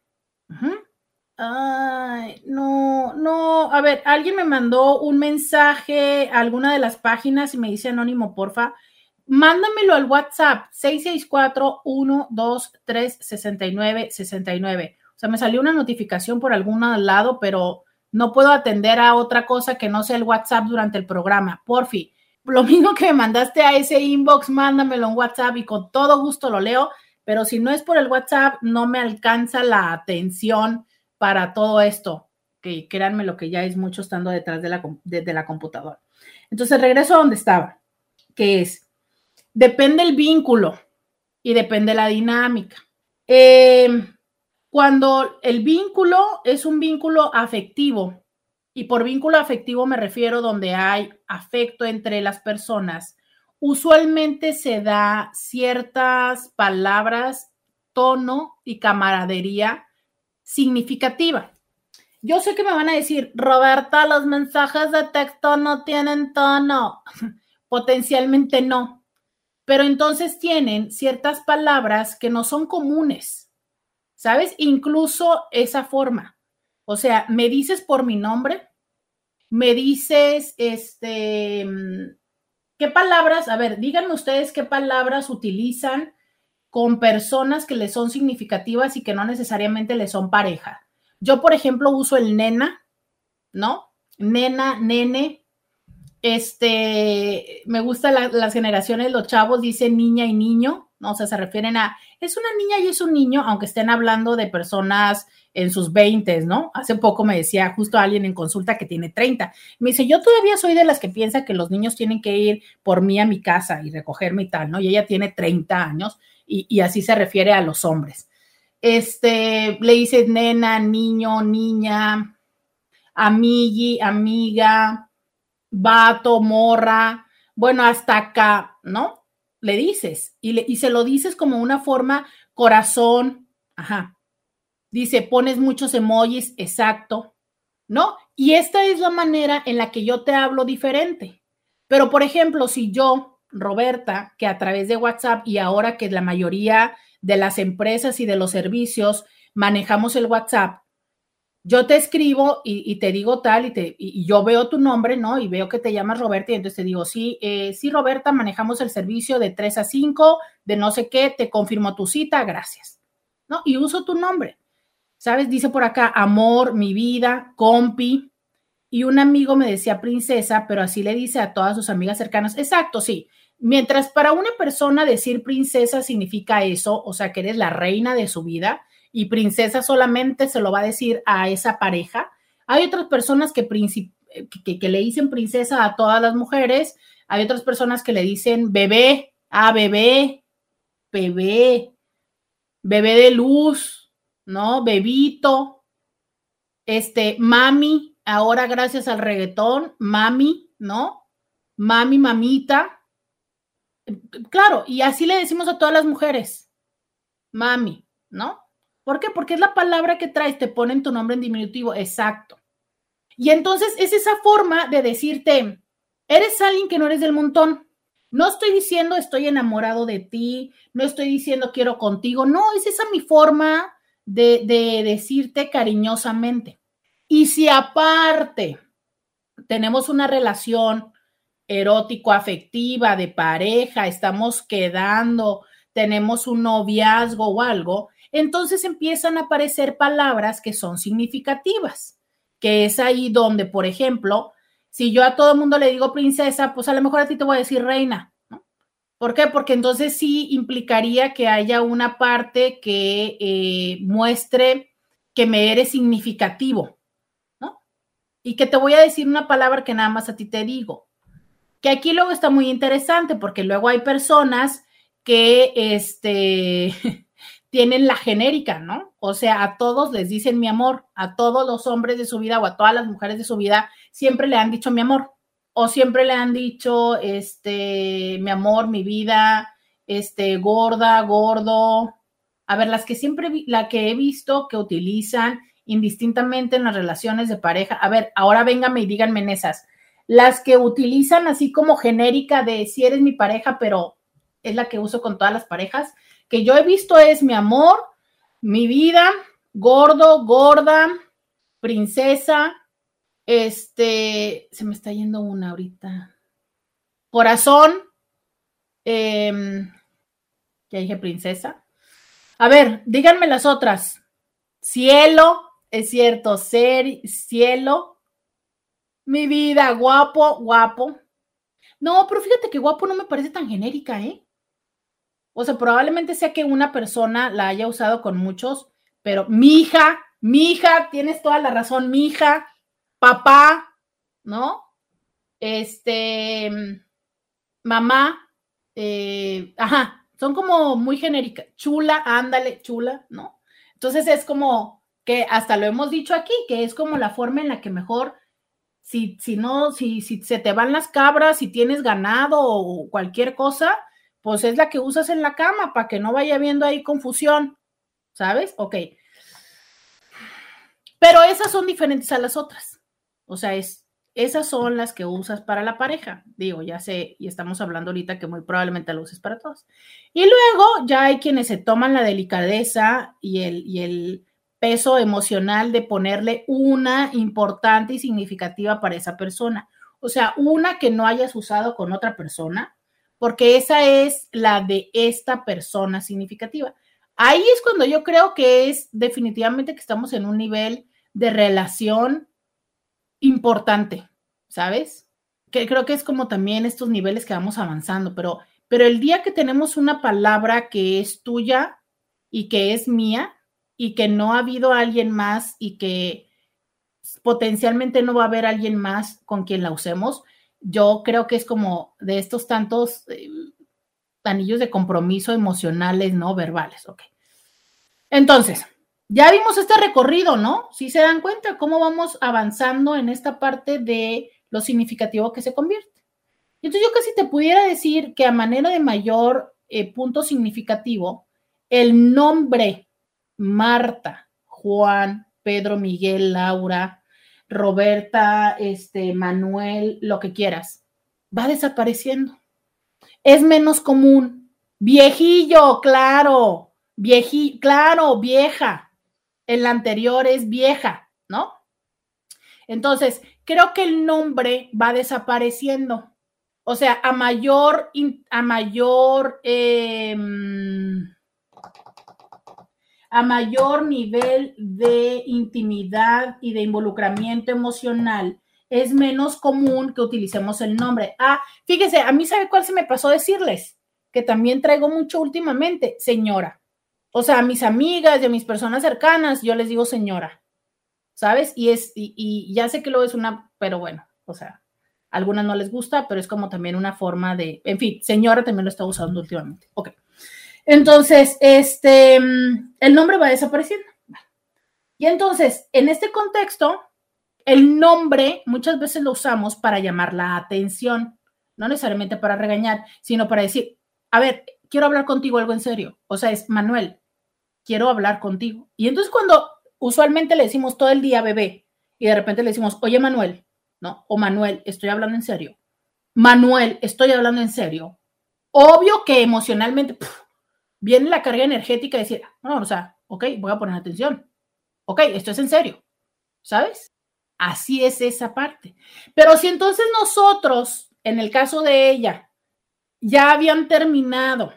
Ay, no, no. A ver, alguien me mandó un mensaje a alguna de las páginas y me dice anónimo, porfa. Mándamelo al WhatsApp 664-123-6969. O sea, me salió una notificación por algún lado, pero no puedo atender a otra cosa que no sea el WhatsApp durante el programa. Porfi, lo mismo que me mandaste a ese inbox, mándamelo en WhatsApp y con todo gusto lo leo. Pero si no es por el WhatsApp, no me alcanza la atención para todo esto, que créanme lo que ya es mucho estando detrás de la, la computadora. Entonces regreso a donde estaba, que es, depende el vínculo y depende la dinámica. Em, cuando el vínculo es un vínculo afectivo, y por vínculo afectivo me refiero donde hay afecto entre las personas, usualmente se da ciertas palabras, tono y camaradería significativa. Yo sé que me van a decir, Roberta, los mensajes de texto no tienen tono. <laughs> Potencialmente no, pero entonces tienen ciertas palabras que no son comunes, ¿sabes? Incluso esa forma. O sea, me dices por mi nombre, me dices, este, ¿qué palabras? A ver, díganme ustedes qué palabras utilizan con personas que le son significativas y que no necesariamente le son pareja. Yo, por ejemplo, uso el nena, ¿no? Nena, nene. Este, me gustan las generaciones, los chavos dicen niña y niño, ¿no? O sea, se refieren a, es una niña y es un niño, aunque estén hablando de personas en sus 20, ¿no? Hace poco me decía justo alguien en consulta que tiene 30. Me dice, yo todavía soy de las que piensa que los niños tienen que ir por mí a mi casa y recogerme y tal, ¿no? Y ella tiene 30 años y, así se refiere a los hombres. Este, le dice nena, niño, niña, amigui, amiga, vato, morra, bueno, hasta acá, ¿no? Le dices y, le, y se lo dices como una forma corazón, Ajá. Dice, pones muchos emojis, exacto, ¿no? Y esta es la manera en la que yo te hablo diferente. Pero, por ejemplo, si yo, Roberta, que a través de WhatsApp y ahora que la mayoría de las empresas y de los servicios manejamos el WhatsApp, yo te escribo y, te digo tal y, te, yo veo tu nombre, ¿no? Y veo que te llamas Roberta y entonces te digo, sí, eh, sí, Roberta, manejamos el servicio de 3 a 5, de no sé qué, te confirmo tu cita, gracias, ¿no? Y uso tu nombre, ¿sabes? Dice por acá, amor, mi vida, compi. Y un amigo me decía princesa, pero así le dice a todas sus amigas cercanas. Exacto, sí. Mientras para una persona decir princesa significa eso, o sea, que eres la reina de su vida, y princesa solamente se lo va a decir a esa pareja. Hay otras personas que, le dicen princesa a todas las mujeres, hay otras personas que le dicen bebé, ah, bebé, bebé, bebé de luz, ¿no? Bebito, este, mami, ahora gracias al reggaetón, mami, ¿no? Mami, mamita. Claro, y así le decimos a todas las mujeres, mami, ¿no? ¿Por qué? Porque es la palabra que traes, te ponen tu nombre en diminutivo, exacto. Y entonces es esa forma de decirte, eres alguien que no eres del montón. No estoy diciendo estoy enamorado de ti, no estoy diciendo quiero contigo, no, es esa mi forma de, de decirte cariñosamente. Y si aparte tenemos una relación erótico-afectiva de pareja, estamos quedando, tenemos un noviazgo o algo, entonces empiezan a aparecer palabras que son significativas, que es ahí donde, por ejemplo, si yo a todo el mundo le digo princesa, pues a lo mejor a ti te voy a decir reina. ¿no? ¿Por qué? Porque entonces sí implicaría que haya una parte que eh, muestre que me eres significativo, ¿no? Y que te voy a decir una palabra que nada más a ti te digo. Que aquí luego está muy interesante porque luego hay personas que, este, <laughs> tienen la genérica, ¿no? O sea, a todos les dicen mi amor, a todos los hombres de su vida o a todas las mujeres de su vida siempre le han dicho mi amor o siempre le han dicho este mi amor, mi vida, este gorda, gordo. A ver, las que siempre la que he visto que utilizan indistintamente en las relaciones de pareja. A ver, ahora vénganme y díganme en esas. Las que utilizan así como genérica de si eres mi pareja, pero es la que uso con todas las parejas que yo he visto es mi amor, mi vida, gordo, gorda, princesa, este, se me está yendo una ahorita. Corazón, em, ya dije princesa. A ver, díganme las otras. Cielo, es cierto, ser, cielo. Mi vida, guapo, guapo. No, pero fíjate que guapo no me parece tan genérica, ¿eh? O sea, probablemente sea que una persona la haya usado con muchos, pero mi hija, mi hija, tienes toda la razón, mi hija, papá, ¿no? Este, mamá, eh, ajá, son como muy genéricas. Chula, ándale, chula, ¿no? Entonces es como que hasta lo hemos dicho aquí, que es como la forma en la que mejor, si, si no, si, si se te van las cabras, si tienes ganado o cualquier cosa, pues es la que usas en la cama para que no vaya viendo ahí confusión, ¿sabes? Ok. Pero esas son diferentes a las otras. O sea, es, esas son las que usas para la pareja. Digo, ya sé, y estamos hablando ahorita que muy probablemente lo uses para todos. Y luego ya hay quienes se toman la delicadeza y el, y el peso emocional de ponerle una importante y significativa para esa persona. O sea, una que no hayas usado con otra persona porque esa es la de esta persona significativa. Ahí es cuando yo creo que es definitivamente que estamos en un nivel de relación importante, ¿sabes? Que creo que es como también estos niveles que vamos avanzando, pero, pero el día que tenemos una palabra que es tuya y que es mía y que no ha habido alguien más y que potencialmente no va a haber alguien más con quien la usemos, yo creo que es como de estos tantos eh, anillos de compromiso emocionales, no verbales. Entonces, ya vimos este recorrido, ¿no? Si se dan cuenta cómo vamos avanzando en esta parte de lo significativo que se convierte. Entonces yo casi te pudiera decir que a manera de mayor eh, punto significativo, el nombre Marta, Juan, Pedro, Miguel, Laura, Roberta, este, Manuel, lo que quieras, va desapareciendo. Es menos común. Viejillo, claro, vieji, claro, vieja. El anterior es vieja, ¿no? Entonces, creo que el nombre va desapareciendo. O sea, a mayor, a mayor, eh, a mayor nivel de intimidad y de involucramiento emocional, es menos común que utilicemos el nombre. Ah, fíjese, a mí sabe cuál se me pasó decirles, que también traigo mucho últimamente, señora. O sea, a mis amigas y a mis personas cercanas, yo les digo señora, ¿sabes? Y es, y, ya sé que lo es una, pero bueno, o sea, a algunas no les gusta, pero es como también una forma de, en fin, señora también lo está usando últimamente. Ok. Entonces, este, el nombre va desapareciendo. Y entonces, en este contexto, el nombre muchas veces lo usamos para llamar la atención, no necesariamente para regañar, sino para decir, a ver, quiero hablar contigo algo en serio. O sea, es Manuel, quiero hablar contigo. Y entonces cuando usualmente le decimos todo el día bebé y de repente le decimos, oye Manuel, ¿no? O Manuel, estoy hablando en serio. Manuel, estoy hablando en serio. Obvio que emocionalmente, viene la carga energética de decir, no, o sea, ok, voy a poner atención. Ok, esto es en serio, ¿sabes? Así es esa parte. Pero si entonces nosotros, en el caso de ella, ya habían terminado,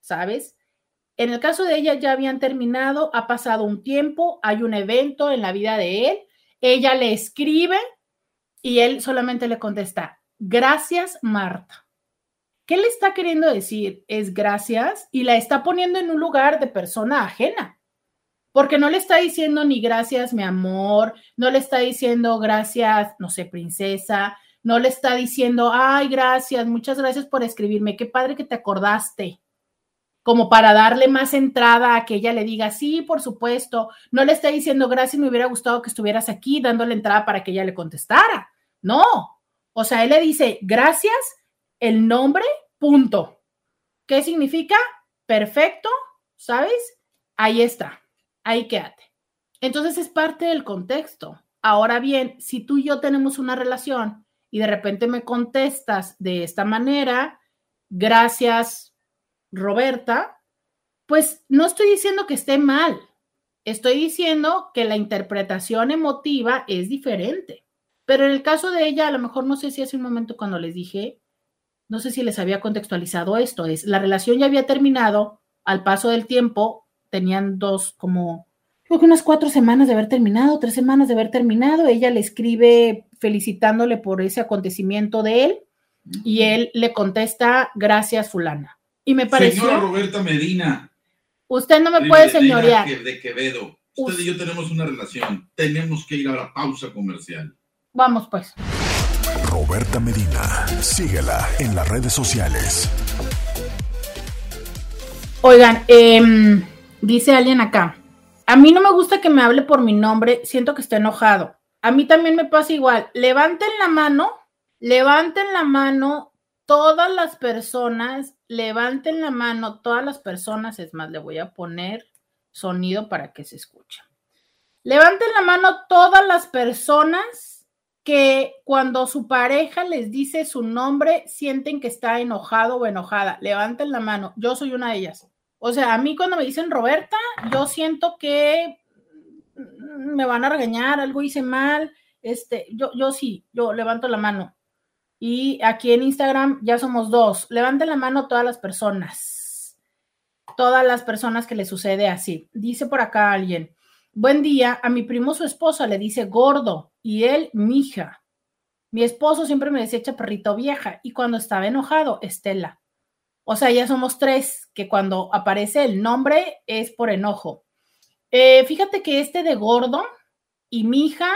¿sabes? En el caso de ella ya habían terminado, ha pasado un tiempo, hay un evento en la vida de él, ella le escribe y él solamente le contesta, gracias Marta. ¿Qué le está queriendo decir? Es gracias y la está poniendo en un lugar de persona ajena. Porque no le está diciendo ni gracias, mi amor, no le está diciendo gracias, no sé, princesa, no le está diciendo, ay, gracias, muchas gracias por escribirme, qué padre que te acordaste. Como para darle más entrada a que ella le diga, sí, por supuesto. No le está diciendo, gracias, me hubiera gustado que estuvieras aquí, dándole entrada para que ella le contestara. No. O sea, él le dice, gracias, el nombre, punto. ¿Qué significa? Perfecto, ¿sabes? Ahí está, ahí quédate. Entonces es parte del contexto. Ahora bien, si tú y yo tenemos una relación y de repente me contestas de esta manera, gracias, Roberta, pues no estoy diciendo que esté mal. Estoy diciendo que la interpretación emotiva es diferente. Pero en el caso de ella, a lo mejor no sé si hace un momento cuando les dije, no sé si les había contextualizado esto, es la relación ya había terminado, al paso del tiempo tenían dos como, creo que unas cuatro semanas de haber terminado, tres semanas de haber terminado, ella le escribe felicitándole por ese acontecimiento de él y él le contesta, gracias fulana. Y me pareció... Señora Roberta Medina. Usted no me puede señorear. De Quevedo. Usted y yo tenemos una relación. Tenemos que ir a la pausa comercial. Vamos pues. Roberta Medina. Síguela en las redes sociales. Oigan, em, dice alguien acá. A mí no me gusta que me hable por mi nombre, siento que está enojado. A mí también me pasa igual. Levanten la mano, levanten la mano todas las personas, levanten la mano todas las personas. Es más, le voy a poner sonido para que se escuche. Levanten la mano todas las personas que cuando su pareja les dice su nombre, sienten que está enojado o enojada. Levanten la mano. Yo soy una de ellas. O sea, a mí cuando me dicen Roberta, yo siento que me van a regañar, algo hice mal. Este, yo, yo sí, yo levanto la mano. Y aquí en Instagram ya somos dos. Levanten la mano todas las personas. Todas las personas que le sucede así. Dice por acá alguien. Buen día, a mi primo su esposa le dice gordo y él mija. Mi esposo siempre me decía chaparrito vieja y cuando estaba enojado, Estela. O sea, ya somos tres, que cuando aparece el nombre es por enojo. Eh, fíjate que este de gordo y mija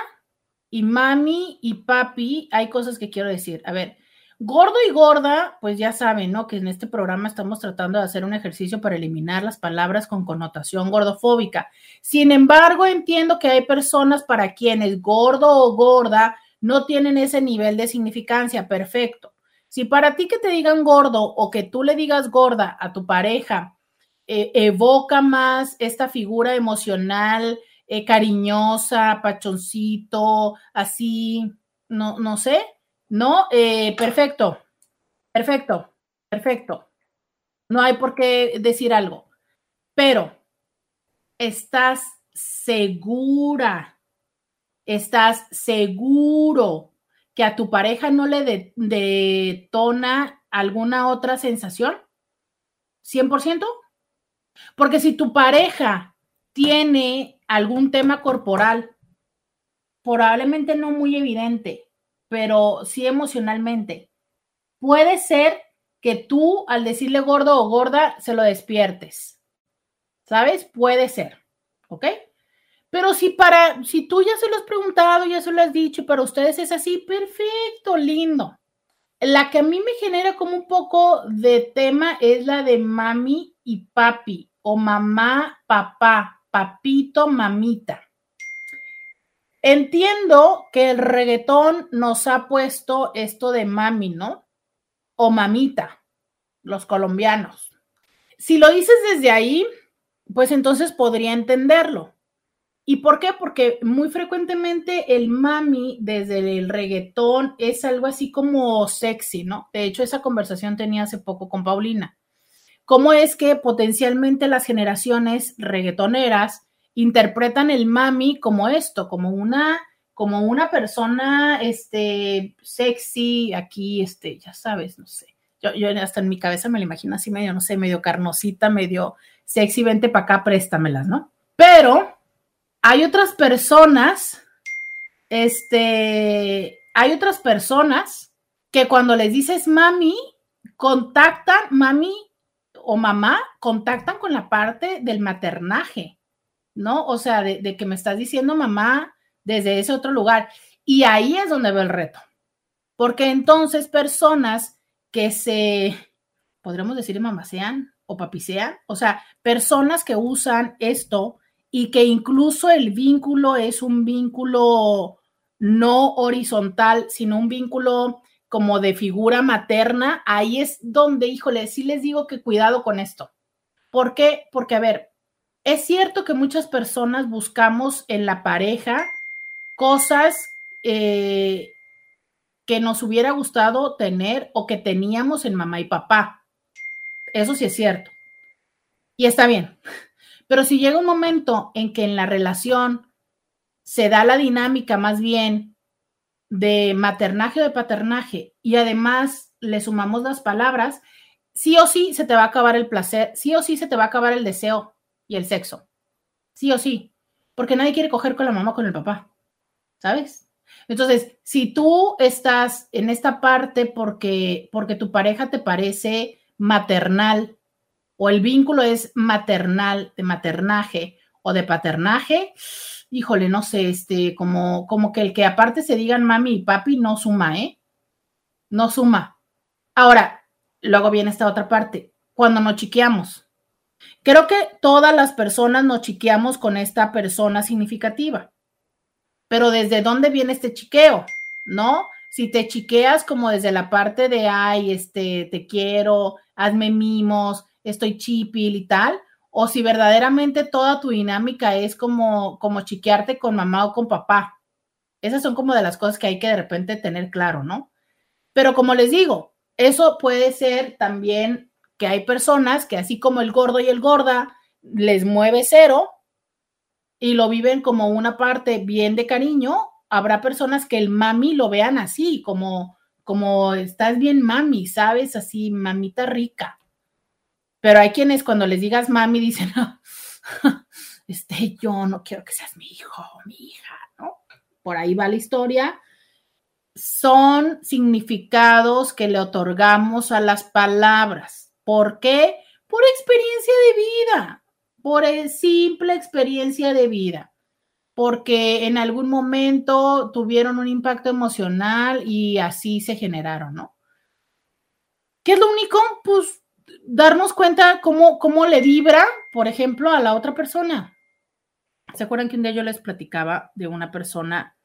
y mami y papi, hay cosas que quiero decir. A ver, Gordo y gorda, pues ya saben, ¿no? Que en este programa estamos tratando de hacer un ejercicio para eliminar las palabras con connotación gordofóbica. Sin embargo, entiendo que hay personas para quienes gordo o gorda no tienen ese nivel de significancia. Perfecto. Si para ti que te digan gordo o que tú le digas gorda a tu pareja eh, evoca más esta figura emocional, eh, cariñosa, pachoncito, así, no, no sé, ¿no? Eh, perfecto, perfecto, perfecto. No hay por qué decir algo, pero estás segura, estás seguro que a tu pareja no le detona alguna otra sensación? ¿100%? Porque si tu pareja tiene algún tema corporal, probablemente no muy evidente, pero sí emocionalmente, puede ser que tú al decirle gordo o gorda se lo despiertes. ¿Sabes? Puede ser. ¿Ok? Pero si para, si tú ya se lo has preguntado, ya se lo has dicho, para ustedes es así, perfecto, lindo. La que a mí me genera como un poco de tema es la de mami y papi, o mamá, papá, papito, mamita. Entiendo que el reggaetón nos ha puesto esto de mami, ¿no? O mamita, los colombianos. Si lo dices desde ahí, pues entonces podría entenderlo. ¿Y por qué? Porque muy frecuentemente el mami desde el reggaetón es algo así como sexy, ¿no? De hecho, esa conversación tenía hace poco con Paulina. ¿Cómo es que potencialmente las generaciones reggaetoneras interpretan el mami como esto, como una, como una persona, este, sexy, aquí, este, ya sabes, no sé. Yo, yo hasta en mi cabeza me lo imagino así medio, no sé, medio carnosita, medio sexy, vente para acá, préstamelas, ¿no? Pero hay otras personas, este, hay otras personas que cuando les dices mami, contactan, mami o mamá, contactan con la parte del maternaje, ¿no? O sea, de, que me estás diciendo mamá desde ese otro lugar. Y ahí es donde veo el reto. Porque entonces personas que se, podríamos decir mamasean o papisean, o sea, personas que usan esto y que incluso el vínculo es un vínculo no horizontal, sino un vínculo como de figura materna, ahí es donde, híjole, sí les digo que cuidado con esto. ¿Por qué? Porque, a ver, es cierto que muchas personas buscamos en la pareja cosas eh, que nos hubiera gustado tener o que teníamos en mamá y papá. Eso sí es cierto. Y está bien. Pero si llega un momento en que en la relación se da la dinámica más bien de maternaje o de paternaje y además le sumamos las palabras, sí o sí se te va a acabar el placer, sí o sí se te va a acabar el deseo y el sexo. Sí o sí. Porque nadie quiere coger con la mamá o con el papá. ¿Sabes? Entonces, si tú estás en esta parte porque, porque tu pareja te parece maternal o el vínculo es maternal, de maternaje o de paternaje, híjole, no sé, este, como, como que el que aparte se digan mami y papi no suma, ¿eh? No suma. Ahora, luego viene esta otra parte, cuando nos chiqueamos. Creo que todas las personas nos chiqueamos con esta persona significativa. Pero ¿desde dónde viene este chiqueo? ¿No? Si te chiqueas como desde la parte de, ay, este, te quiero, hazme mimos, estoy chipil y tal, o si verdaderamente toda tu dinámica es como, como chiquearte con mamá o con papá. Esas son como de las cosas que hay que de repente tener claro, ¿no? Pero como les digo, eso puede ser también que hay personas que así como el gordo y el gorda les mueve cero y lo viven como una parte bien de cariño, habrá personas que el mami lo vean así, como, como estás bien mami, ¿sabes? Así, mamita rica. Pero hay quienes cuando les digas mami dicen, <laughs> este, yo no quiero que seas mi hijo mi hija, ¿no? Por ahí va la historia. Son significados que le otorgamos a las palabras. ¿Por qué? Por experiencia de vida, por simple experiencia de vida, porque en algún momento tuvieron un impacto emocional y así se generaron, ¿no? ¿Qué es lo único? Pues darnos cuenta cómo, cómo le vibra, por ejemplo, a la otra persona. ¿Se acuerdan que un día yo les platicaba de una persona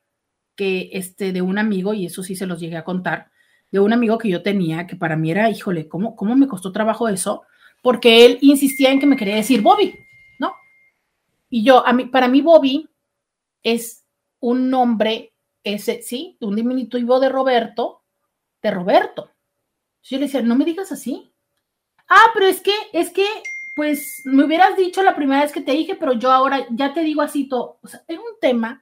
que, este, de un amigo, y eso sí se los llegué a contar, de un amigo que yo tenía, que para mí era, híjole, ¿cómo, cómo me costó trabajo eso? porque él insistía en que me quería decir Bobby, ¿no? Y yo, a mí, para mí Bobby es un nombre, ese, sí, un diminutivo de Roberto, de Roberto. Yo le decía, no me digas así. Ah, pero es que, es que, pues me hubieras dicho la primera vez que te dije, pero yo ahora ya te digo así todo. O sea, es un tema.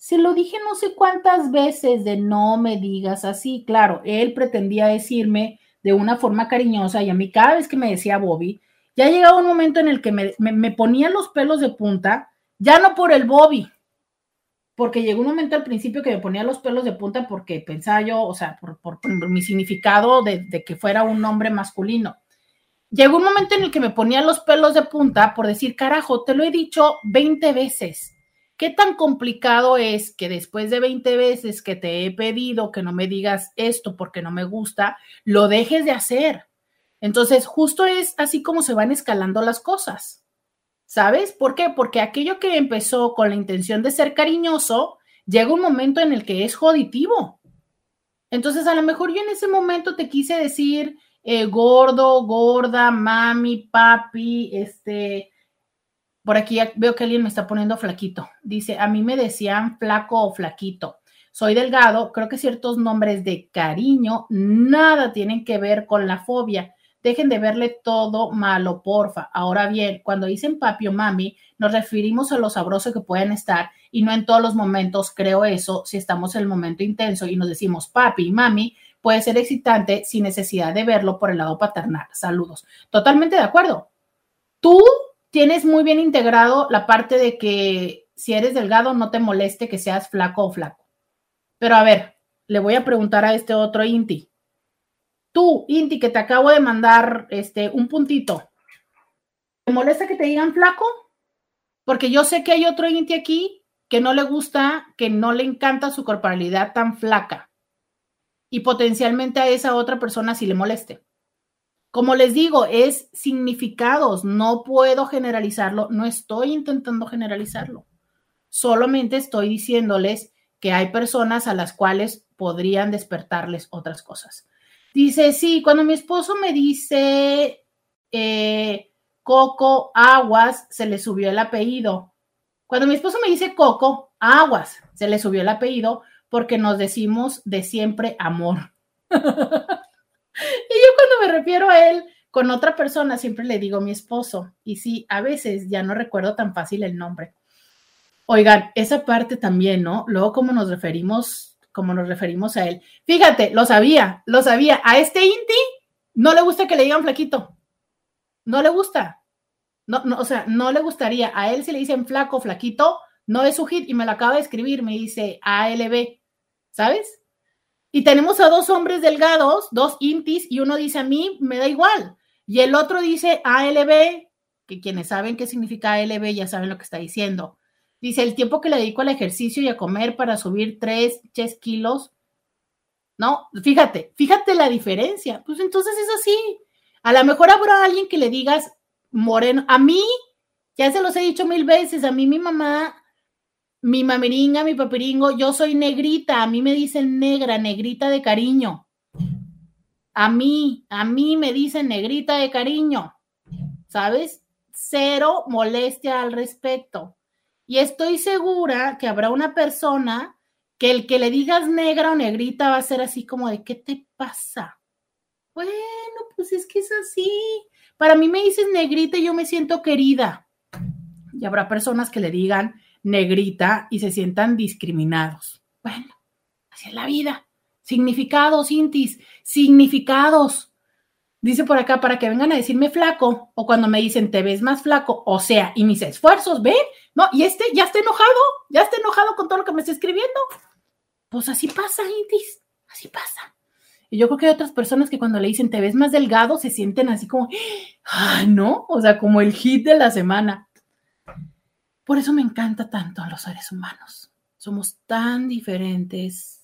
Se lo dije no sé cuántas veces de no me digas así. Claro, él pretendía decirme de una forma cariñosa y a mí cada vez que me decía Bobby, ya llegaba un momento en el que me, me, ponía los pelos de punta, ya no por el Bobby, porque llegó un momento al principio que me ponía los pelos de punta porque pensaba yo, o sea, por, por, mi significado de, de, que fuera un hombre masculino. Llegó un momento en el que me ponía los pelos de punta por decir, carajo, te lo he dicho 20 veces. ¿Qué tan complicado es que después de 20 veces que te he pedido que no me digas esto porque no me gusta, lo dejes de hacer? Entonces, justo es así como se van escalando las cosas. ¿Sabes? ¿Por qué? Porque aquello que empezó con la intención de ser cariñoso, llega un momento en el que es joditivo. Entonces, a lo mejor yo en ese momento te quise decir eh, gordo, gorda, mami, papi, este, por aquí veo que alguien me está poniendo flaquito. Dice, a mí me decían flaco o flaquito. Soy delgado, creo que ciertos nombres de cariño nada tienen que ver con la fobia. Dejen de verle todo malo, porfa. Ahora bien, cuando dicen papi o mami, nos referimos a lo sabroso que pueden estar y no en todos los momentos creo eso. Si estamos en el momento intenso y nos decimos papi y mami, puede ser excitante sin necesidad de verlo por el lado paternal. Saludos. Totalmente de acuerdo. Tú tienes muy bien integrado la parte de que si eres delgado no te moleste que seas flaco o flaco. Pero a ver, le voy a preguntar a este otro Inti. Tú, Inti, que te acabo de mandar este un puntito. ¿Te molesta que te digan flaco? Porque yo sé que hay otro Inti aquí que no le gusta, que no le encanta su corporalidad tan flaca. Y potencialmente a esa otra persona sí le moleste. Como les digo, es significados, no puedo generalizarlo, no estoy intentando generalizarlo. Solamente estoy diciéndoles que hay personas a las cuales podrían despertarles otras cosas. Dice, sí, cuando mi esposo me dice eh, Coco Aguas, se le subió el apellido. Cuando mi esposo me dice Coco Aguas, se le subió el apellido porque nos decimos de siempre amor. <laughs> Y yo cuando me refiero a él con otra persona, siempre le digo mi esposo. Y sí, a veces ya no recuerdo tan fácil el nombre. Oigan, esa parte también, ¿no? Luego, como nos referimos, como nos referimos a él. Fíjate, lo sabía, lo sabía. A este Inti no le gusta que le digan flaquito. No le gusta. No, no, o sea, no le gustaría. A él si le dicen flaco, flaquito, no es su hit. Y me lo acaba de escribir, me dice ALB. ¿Sabes? Y tenemos a dos hombres delgados, dos intis, y uno dice a mí, me da igual. Y el otro dice ALB, que quienes saben qué significa ALB ya saben lo que está diciendo. Dice, el tiempo que le dedico al ejercicio y a comer para subir tres, tres kilos. No, fíjate, fíjate la diferencia. Pues entonces es así. A lo mejor habrá alguien que le digas moreno. A mí, ya se los he dicho mil veces, a mí mi mamá mi mameringa, mi papiringo, yo soy negrita, a mí me dicen negra, negrita de cariño. A mí, a mí me dicen negrita de cariño, ¿sabes? Cero molestia al respecto. Y estoy segura que habrá una persona que el que le digas negra o negrita va a ser así como de, ¿qué te pasa? Bueno, pues es que es así. Para mí me dices negrita y yo me siento querida. Y habrá personas que le digan negrita y se sientan discriminados. Bueno, así es la vida. Significados, Intis, significados. Dice por acá, para que vengan a decirme flaco, o cuando me dicen te ves más flaco, o sea, y mis esfuerzos, ¿ven? No, y este ya está enojado, ya está enojado con todo lo que me está escribiendo. Pues así pasa, Intis, así pasa. Y yo creo que hay otras personas que cuando le dicen te ves más delgado se sienten así como, ay, no, o sea, como el hit de la semana. Por eso me encanta tanto a los seres humanos. Somos tan diferentes.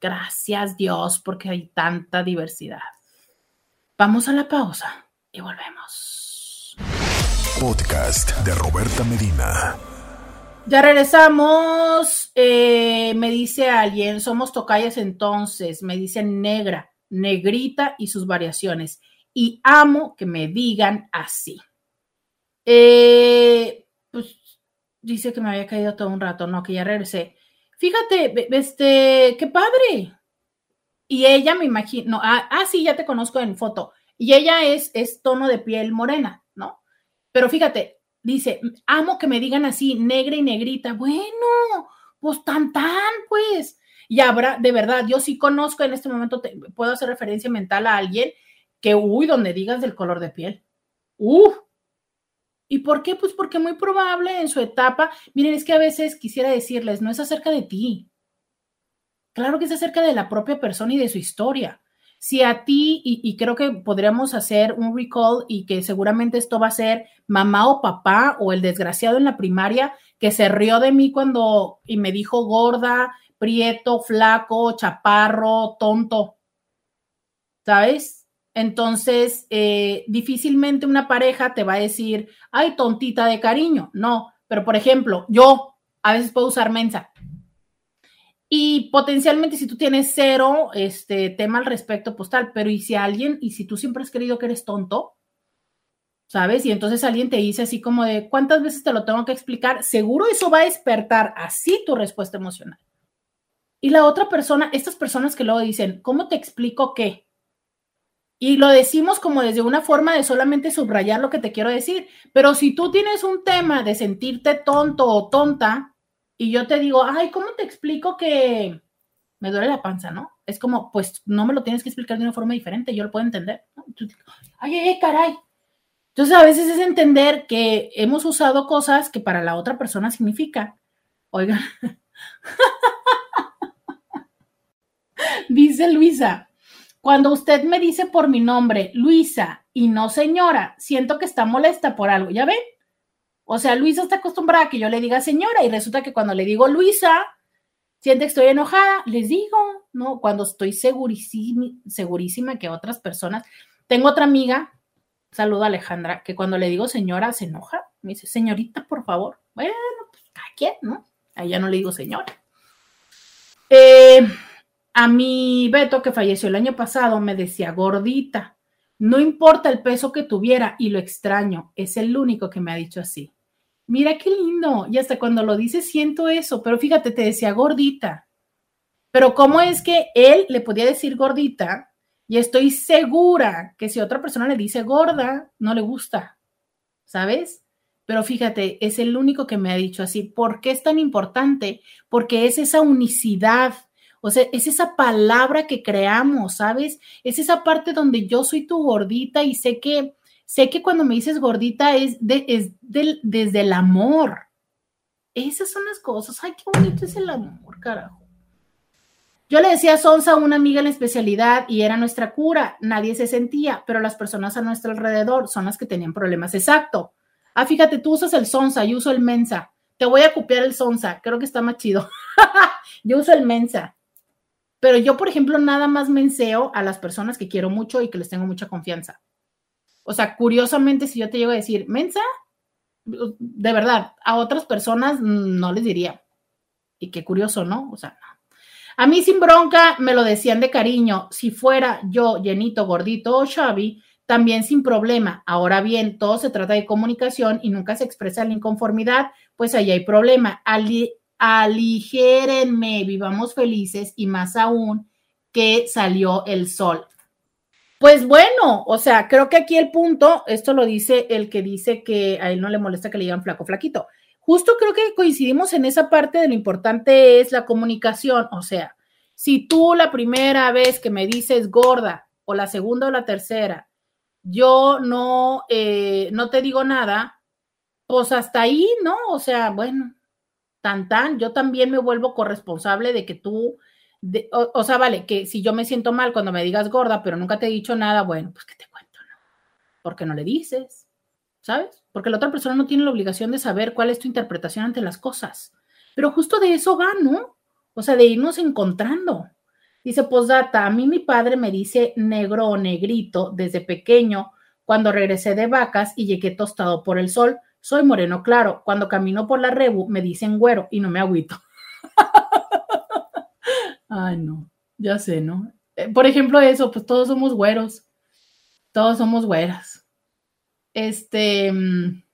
Gracias Dios porque hay tanta diversidad. Vamos a la pausa y volvemos. Podcast de Roberta Medina. Ya regresamos. Eh, me dice alguien, somos tocayas entonces. Me dicen negra, negrita y sus variaciones. y amo que me digan así. Eh, dice que me había caído todo un rato, no, que ya regresé. Fíjate, este, qué padre. Y ella me imagino, ah, ah, sí, ya te conozco en foto. Y ella es, es tono de piel morena, ¿no? Pero fíjate, dice, amo que me digan así, negra y negrita. Bueno, pues tan tan, pues. Y habrá, de verdad, yo sí conozco en este momento, puedo hacer referencia mental a alguien que, uy, donde digas del color de piel. Uh. ¿Y por qué? Pues porque muy probable en su etapa, miren, es que a veces quisiera decirles, no es acerca de ti. Claro que es acerca de la propia persona y de su historia. Si a ti, y, y, creo que podríamos hacer un recall y que seguramente esto va a ser mamá o papá o el desgraciado en la primaria que se rió de mí cuando y me dijo gorda, prieto, flaco, chaparro, tonto. ¿Sabes? Entonces, eh, difícilmente una pareja te va a decir, ay, tontita de cariño. No, pero por ejemplo, yo a veces puedo usar mensa. Y potencialmente si tú tienes cero este tema al respecto, pues tal, pero y si alguien, y si tú siempre has querido que eres tonto, ¿sabes? Y entonces alguien te dice así como de, ¿cuántas veces te lo tengo que explicar? Seguro eso va a despertar así tu respuesta emocional. Y la otra persona, estas personas que luego dicen, ¿cómo te explico qué? Y lo decimos como desde una forma de solamente subrayar lo que te quiero decir. Pero si tú tienes un tema de sentirte tonto o tonta, y yo te digo, ay, ¿cómo te explico que me duele la panza, no? Es como, pues no me lo tienes que explicar de una forma diferente, yo lo puedo entender. Ay, ay, caray. Entonces a veces es entender que hemos usado cosas que para la otra persona significa. Oiga, <laughs> dice Luisa, cuando usted me dice por mi nombre, Luisa, y no señora, siento que está molesta por algo, ¿ya ven? O sea, Luisa está acostumbrada a que yo le diga señora y resulta que cuando le digo Luisa, siente que estoy enojada, les digo, ¿no? Cuando estoy segurísima, segurísima que otras personas. Tengo otra amiga, saludo a Alejandra, que cuando le digo señora se enoja, me dice, señorita, por favor. Bueno, pues cada quien, ¿no? A ella no le digo señora. Eh, a mi Beto, que falleció el año pasado, me decía gordita. No importa el peso que tuviera, y lo extraño, es el único que me ha dicho así mira qué lindo. Y hasta cuando lo dice siento eso, pero fíjate, te decía gordita. Pero ¿cómo es que él le podía decir gordita? Y estoy segura que si otra persona le dice gorda, no le gusta, ¿sabes? Pero fíjate, es el único que me ha dicho así. ¿Por qué es tan importante? Porque es esa unicidad, o sea, es esa palabra que creamos, ¿sabes? Es esa parte donde yo soy tu gordita y sé que Sé que cuando me dices gordita es, es desde el amor. Esas son las cosas. Ay, qué bonito es el amor, carajo. Yo le decía a una amiga en la especialidad y era nuestra cura. Nadie se sentía, pero las personas a nuestro alrededor son las que tenían problemas. Exacto. Ah, fíjate, tú usas el Sonsa, yo uso el Mensa. Te voy a copiar el Sonsa, creo que está más chido. <laughs> yo uso el Mensa. Pero yo, por ejemplo, nada más menseo a las personas que quiero mucho y que les tengo mucha confianza. O sea, curiosamente, si yo te llego a decir, mensa, de verdad, a otras personas no les diría. Y qué curioso, ¿no? O sea, no. A mí sin bronca me lo decían de cariño. Si fuera yo llenito, gordito o Xavi, también sin problema. Ahora bien, todo se trata de comunicación y nunca se expresa la inconformidad, pues ahí hay problema. Aligérenme, vivamos felices y más aún que salió el sol. Pues bueno, o sea, creo que aquí el punto, esto lo dice el que dice que a él no le molesta que le digan flaco, flaquito. Justo creo que coincidimos en esa parte de lo importante es la comunicación, o sea, si tú la primera vez que me dices gorda o la segunda o la tercera, yo no, eh, no te digo nada, pues hasta ahí, ¿no? O sea, bueno, tan tan, yo también me vuelvo corresponsable de que tú o, sea, vale, que si yo me siento mal cuando me digas gorda, pero nunca te he dicho nada, bueno, pues que te cuento, ¿no? Porque no le dices, ¿sabes? Porque la otra persona no tiene la obligación de saber cuál es tu interpretación ante las cosas. Pero justo de eso va, ¿no? O sea, de irnos encontrando. Dice Posdata, a mí mi padre me dice negro o negrito desde pequeño, cuando regresé de vacas y llegué tostado por el sol. Soy moreno claro. Cuando camino por la rebu me dicen güero y no me agüito. <laughs> Ay, no, ya sé, ¿no? Eh, por ejemplo, eso, pues todos somos güeros. Todos somos güeras. Este, mm,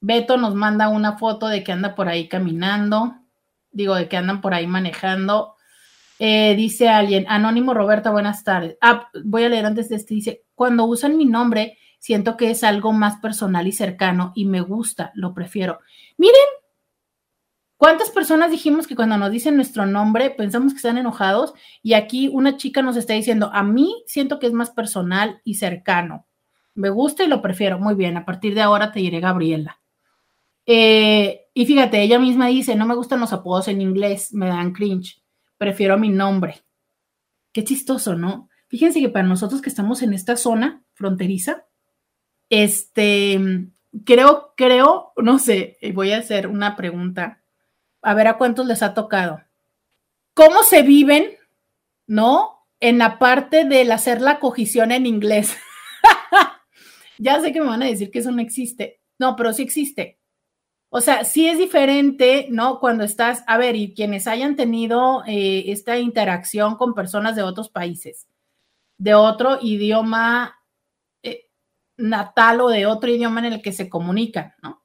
Beto nos manda una foto de que anda por ahí caminando, digo, de que andan por ahí manejando. Eh, dice alguien, Anónimo Roberta, buenas tardes. Ah, voy a leer antes de este, dice, cuando usan mi nombre, siento que es algo más personal y cercano y me gusta, lo prefiero. Miren, ¿cuántas personas dijimos que cuando nos dicen nuestro nombre pensamos que están enojados? Y aquí una chica nos está diciendo, a mí siento que es más personal y cercano. Me gusta y lo prefiero. Muy bien, a partir de ahora te diré Gabriela. Eh, y fíjate, ella misma dice, no me gustan los apodos en inglés, me dan cringe, prefiero mi nombre. Qué chistoso, ¿no? Fíjense que para nosotros que estamos en esta zona fronteriza, este, creo, creo, no sé, voy a hacer una pregunta, a ver a cuántos les ha tocado. ¿Cómo se viven, no? En la parte del hacer la cogición en inglés. <laughs> ya sé que me van a decir que eso no existe. No, pero sí existe. O sea, sí es diferente, ¿no? Cuando estás, a ver, y quienes hayan tenido eh, esta interacción con personas de otros países, de otro idioma eh, natal o de otro idioma en el que se comunican, ¿no?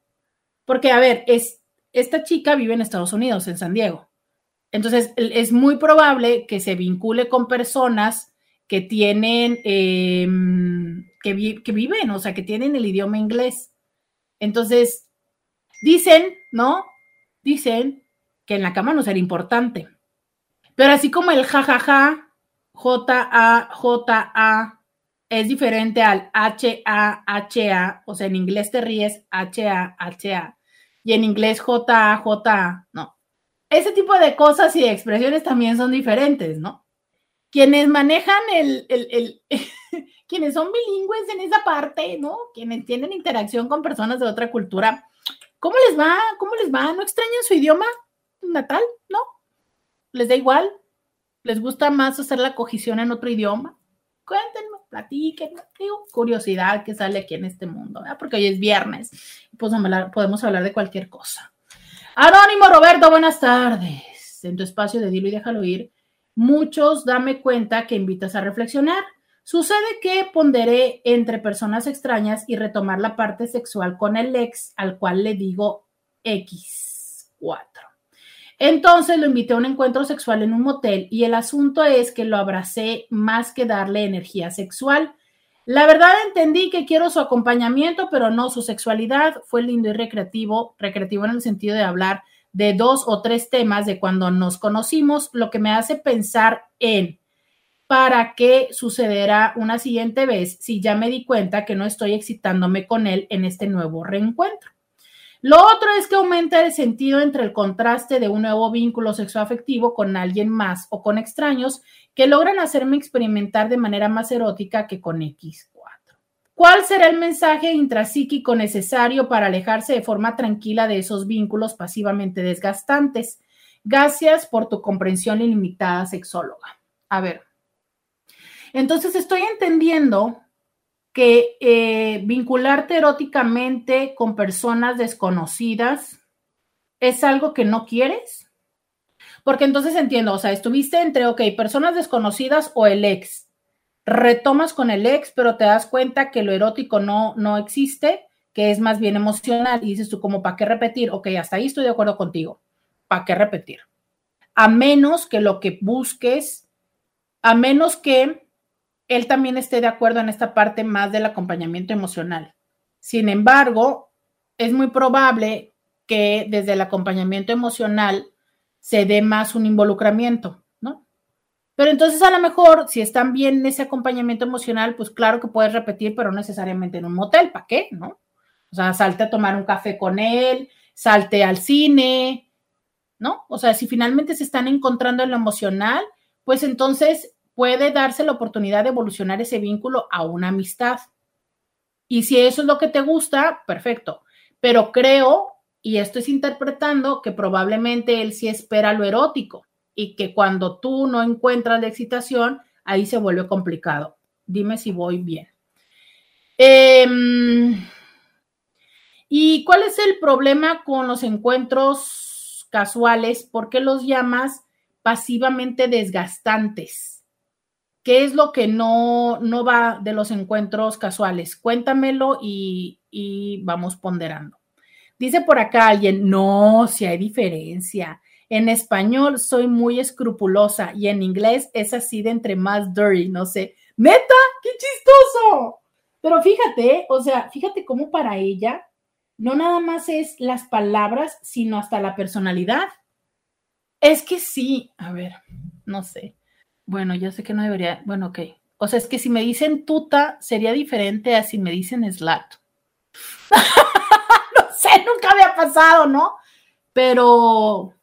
Porque, a ver, es, esta chica vive en Estados Unidos, en San Diego. Entonces, es muy probable que se vincule con personas que tienen, em, que, viven, o sea, que tienen el idioma inglés. Entonces, Dicen, ¿no? Dicen que en la cama no será importante. Pero así como el jajaja, J-A, J-A, es diferente al H-A, H-A, o sea, en inglés te ríes H-A, H-A, y en inglés J-A, J-A, no. Ese tipo de cosas y de expresiones también son diferentes, ¿no? Quienes manejan el, el, el <laughs> quienes son bilingües en esa parte, ¿no? Quienes tienen interacción con personas de otra cultura, ¿Cómo les va? ¿Cómo les va? ¿No extrañan su idioma natal? ¿No? ¿Les da igual? ¿Les gusta más hacer la cogición en otro idioma? Cuéntenme, platiquen, digo, curiosidad que sale aquí en este mundo, ¿verdad? Porque hoy es viernes, pues podemos hablar de cualquier cosa. Anónimo Roberto, buenas tardes. En tu espacio de Dilo y déjalo ir, muchos dame cuenta que invitas a reflexionar. Sucede que ponderé entre personas extrañas y retomar la parte sexual con el ex, al cual le digo X4. Entonces lo invité a un encuentro sexual en un motel y el asunto es que lo abracé más que darle energía sexual. La verdad entendí que quiero su acompañamiento, pero no su sexualidad. Fue lindo y recreativo, recreativo en el sentido de hablar de dos o tres temas de cuando nos conocimos, lo que me hace pensar en para qué sucederá una siguiente vez si ya me di cuenta que no estoy excitándome con él en este nuevo reencuentro. Lo otro es que aumenta el sentido entre el contraste de un nuevo vínculo sexoafectivo con alguien más o con extraños que logran hacerme experimentar de manera más erótica que con X4. ¿Cuál será el mensaje intrapsíquico necesario para alejarse de forma tranquila de esos vínculos pasivamente desgastantes? Gracias por tu comprensión ilimitada, sexóloga. A ver, entonces estoy entendiendo que eh, vincularte eróticamente con personas desconocidas es algo que no quieres. Porque entonces entiendo, o sea, estuviste entre, ok, personas desconocidas o el ex. Retomas con el ex, pero te das cuenta que lo erótico no, no existe, que es más bien emocional. Y dices tú, como, ¿para qué repetir? Ok, hasta ahí estoy de acuerdo contigo. ¿Para qué repetir? A menos que lo que busques, a menos que él también esté de acuerdo en esta parte más del acompañamiento emocional. Sin embargo, es muy probable que desde el acompañamiento emocional se dé más un involucramiento, ¿no? Pero entonces a lo mejor, si están bien en ese acompañamiento emocional, pues claro que puedes repetir, pero no necesariamente en un motel, ¿para qué? ¿No? O sea, salte a tomar un café con él, salte al cine, ¿no? O sea, si finalmente se están encontrando en lo emocional, pues entonces puede darse la oportunidad de evolucionar ese vínculo a una amistad. Y si eso es lo que te gusta, perfecto. Pero creo, y esto es interpretando, que probablemente él sí espera lo erótico y que cuando tú no encuentras la excitación, ahí se vuelve complicado. Dime si voy bien. Em, ¿Y cuál es el problema con los encuentros casuales? ¿Por qué los llamas pasivamente desgastantes? ¿Qué es lo que no, no va de los encuentros casuales? Cuéntamelo y, y vamos ponderando. Dice por acá alguien, no, si hay diferencia. En español soy muy escrupulosa y en inglés es así de entre más dirty, no sé. Neta, qué chistoso. Pero fíjate, o sea, fíjate cómo para ella no nada más es las palabras, sino hasta la personalidad. Es que sí, a ver, no sé. Bueno, yo sé que no debería, bueno, ok. O sea, es que si me dicen tuta sería diferente a si me dicen slat. <laughs> no sé, nunca había pasado, ¿no? Pero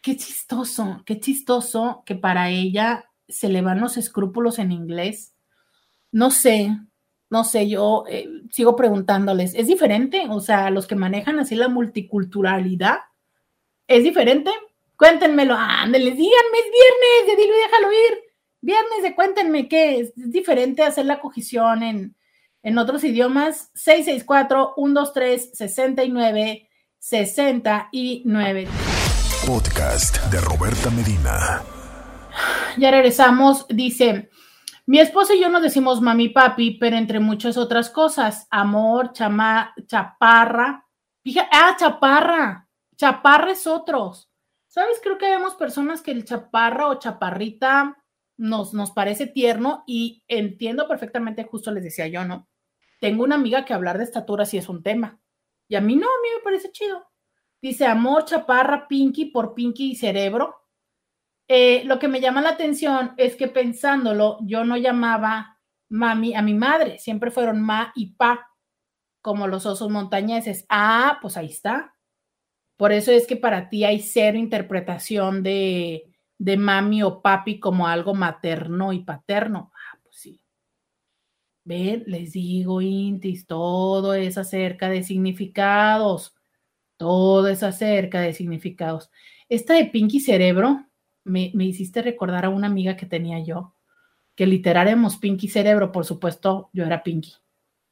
qué chistoso, qué chistoso que para ella se le van los escrúpulos en inglés. No sé, no sé, yo eh, sigo preguntándoles, ¿es diferente? O sea, los que manejan así la multiculturalidad, ¿es diferente? Cuéntenmelo, ándenles, díganme, es viernes, de dilo y déjalo ir. Viernes de cuéntenme qué es, es diferente hacer la cogición en, en otros idiomas. 664-123-69-69. Podcast de Roberta Medina. Ya regresamos. Dice, mi esposo y yo nos decimos mami papi, pero entre muchas otras cosas, amor, chama, chaparra. Fíjate, ah, chaparra. Chaparra es otros. ¿Sabes? Creo que vemos personas que el chaparra o chaparrita nos, nos parece tierno y entiendo perfectamente, justo les decía yo, ¿no? Tengo una amiga que hablar de estatura sí es un tema. Y a mí no, a mí me parece chido. Dice amor, chaparra, pinky por pinky y cerebro. Eh, lo que me llama la atención es que pensándolo, yo no llamaba mami a mi madre, siempre fueron ma y pa, como los osos montañeses. Ah, pues ahí está. Por eso es que para ti hay cero interpretación de, de mami o papi como algo materno y paterno. Ah, pues sí. Ven, les digo, Intis, todo es acerca de significados. Todo es acerca de significados. Esta de Pinky Cerebro, me, hiciste recordar a una amiga que tenía yo, que literáramos Pinky Cerebro, por supuesto, yo era Pinky.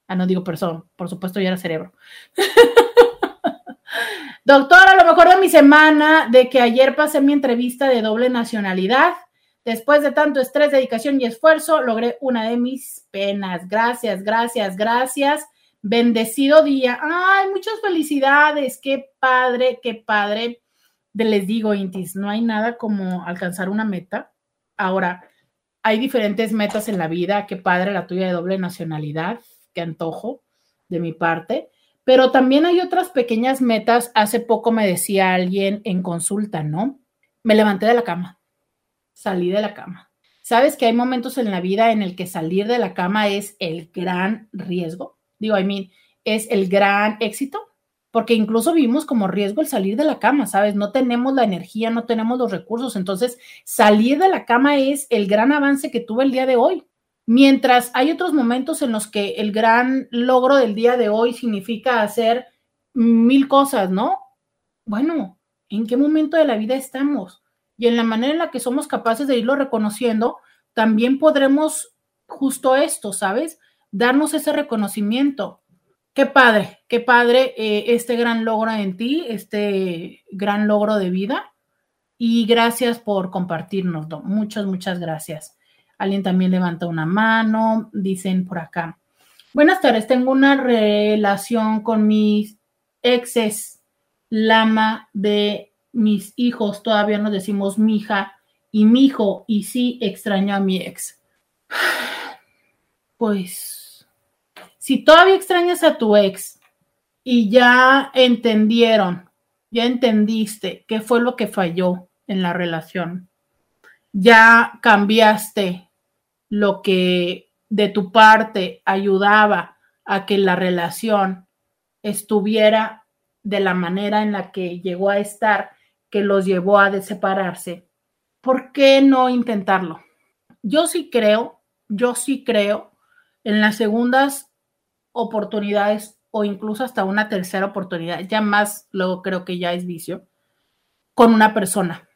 Ah, no digo persona, por supuesto yo era cerebro. <laughs> Doctora, lo mejor de mi semana, de que ayer pasé mi entrevista de doble nacionalidad. Después de tanto estrés, dedicación y esfuerzo, logré una de mis penas. Gracias, gracias, gracias. Bendecido día. Ay, muchas felicidades. Qué padre, qué padre les digo, Intis, no hay nada como alcanzar una meta. Ahora, hay diferentes metas en la vida, qué padre la tuya de doble nacionalidad, qué antojo de mi parte, pero también hay otras pequeñas metas. Hace poco me decía alguien en consulta, ¿no? Me levanté de la cama, salí de la cama. ¿Sabes que hay momentos en la vida en el que salir de la cama es el gran riesgo? Digo, I mean, es el gran éxito porque incluso vivimos como riesgo el salir de la cama, ¿sabes? No tenemos la energía, no tenemos los recursos, entonces salir de la cama es el gran avance que tuve el día de hoy. Mientras hay otros momentos en los que el gran logro del día de hoy significa hacer mil cosas, ¿no? Bueno, ¿en qué momento de la vida estamos? Y en la manera en la que somos capaces de irlo reconociendo, también podremos justo esto, ¿sabes? Darnos ese reconocimiento Qué padre, qué padre eh, este gran logro en ti, este gran logro de vida. Y gracias por compartirnos. Muchas, muchas gracias. Alguien también levanta una mano, dicen por acá. Buenas tardes, tengo una relación con mis exes, lama de mis hijos, todavía nos decimos mi hija y mi hijo, y sí extraño a mi ex. <sighs> Pues si todavía extrañas a tu ex y ya entendieron, ya entendiste qué fue lo que falló en la relación, ya cambiaste lo que de tu parte ayudaba a que la relación estuviera de la manera en la que llegó a estar, que los llevó a separarse, ¿por qué no intentarlo? Yo sí creo, yo sí creo en las segundas oportunidades o incluso hasta una tercera oportunidad, ya más luego creo que ya es vicio, con una persona,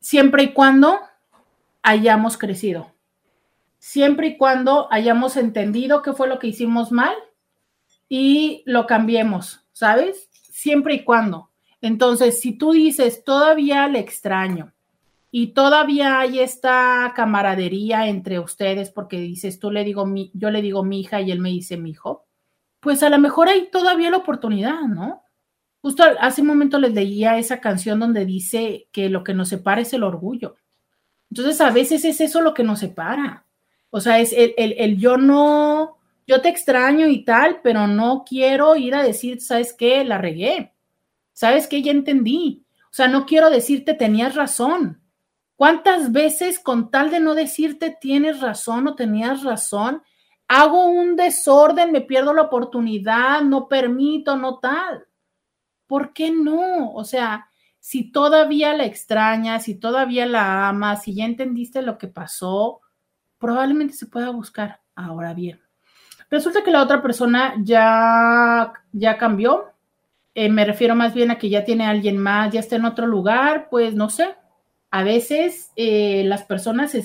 siempre y cuando hayamos crecido, siempre y cuando hayamos entendido qué fue lo que hicimos mal y lo cambiemos, ¿sabes? Siempre y cuando. Entonces, si tú dices, todavía le extraño, y todavía hay esta camaradería entre ustedes porque dices, tú le digo mi, yo le digo mi hija y él me dice mi hijo, pues a lo mejor hay todavía la oportunidad, ¿no? Justo hace un momento les leía esa canción donde dice que lo que nos separa es el orgullo. Entonces a veces es eso lo que nos separa. O sea, es el, el, el yo no, yo te extraño y tal, pero no quiero ir a decir, ¿sabes qué? La regué. ¿Sabes qué? Ya entendí. O sea, no quiero decirte tenías razón. ¿Cuántas veces con tal de no decirte tienes razón o tenías razón, hago un desorden, me pierdo la oportunidad, no permito, no tal? ¿Por qué no? O sea, si todavía la extrañas, si todavía la amas, si ya entendiste lo que pasó, probablemente se pueda buscar. Ahora bien, resulta que la otra persona ya, ya cambió. Eh, me refiero más bien a que ya tiene alguien más, ya está en otro lugar, pues no sé, a veces eh, las personas se,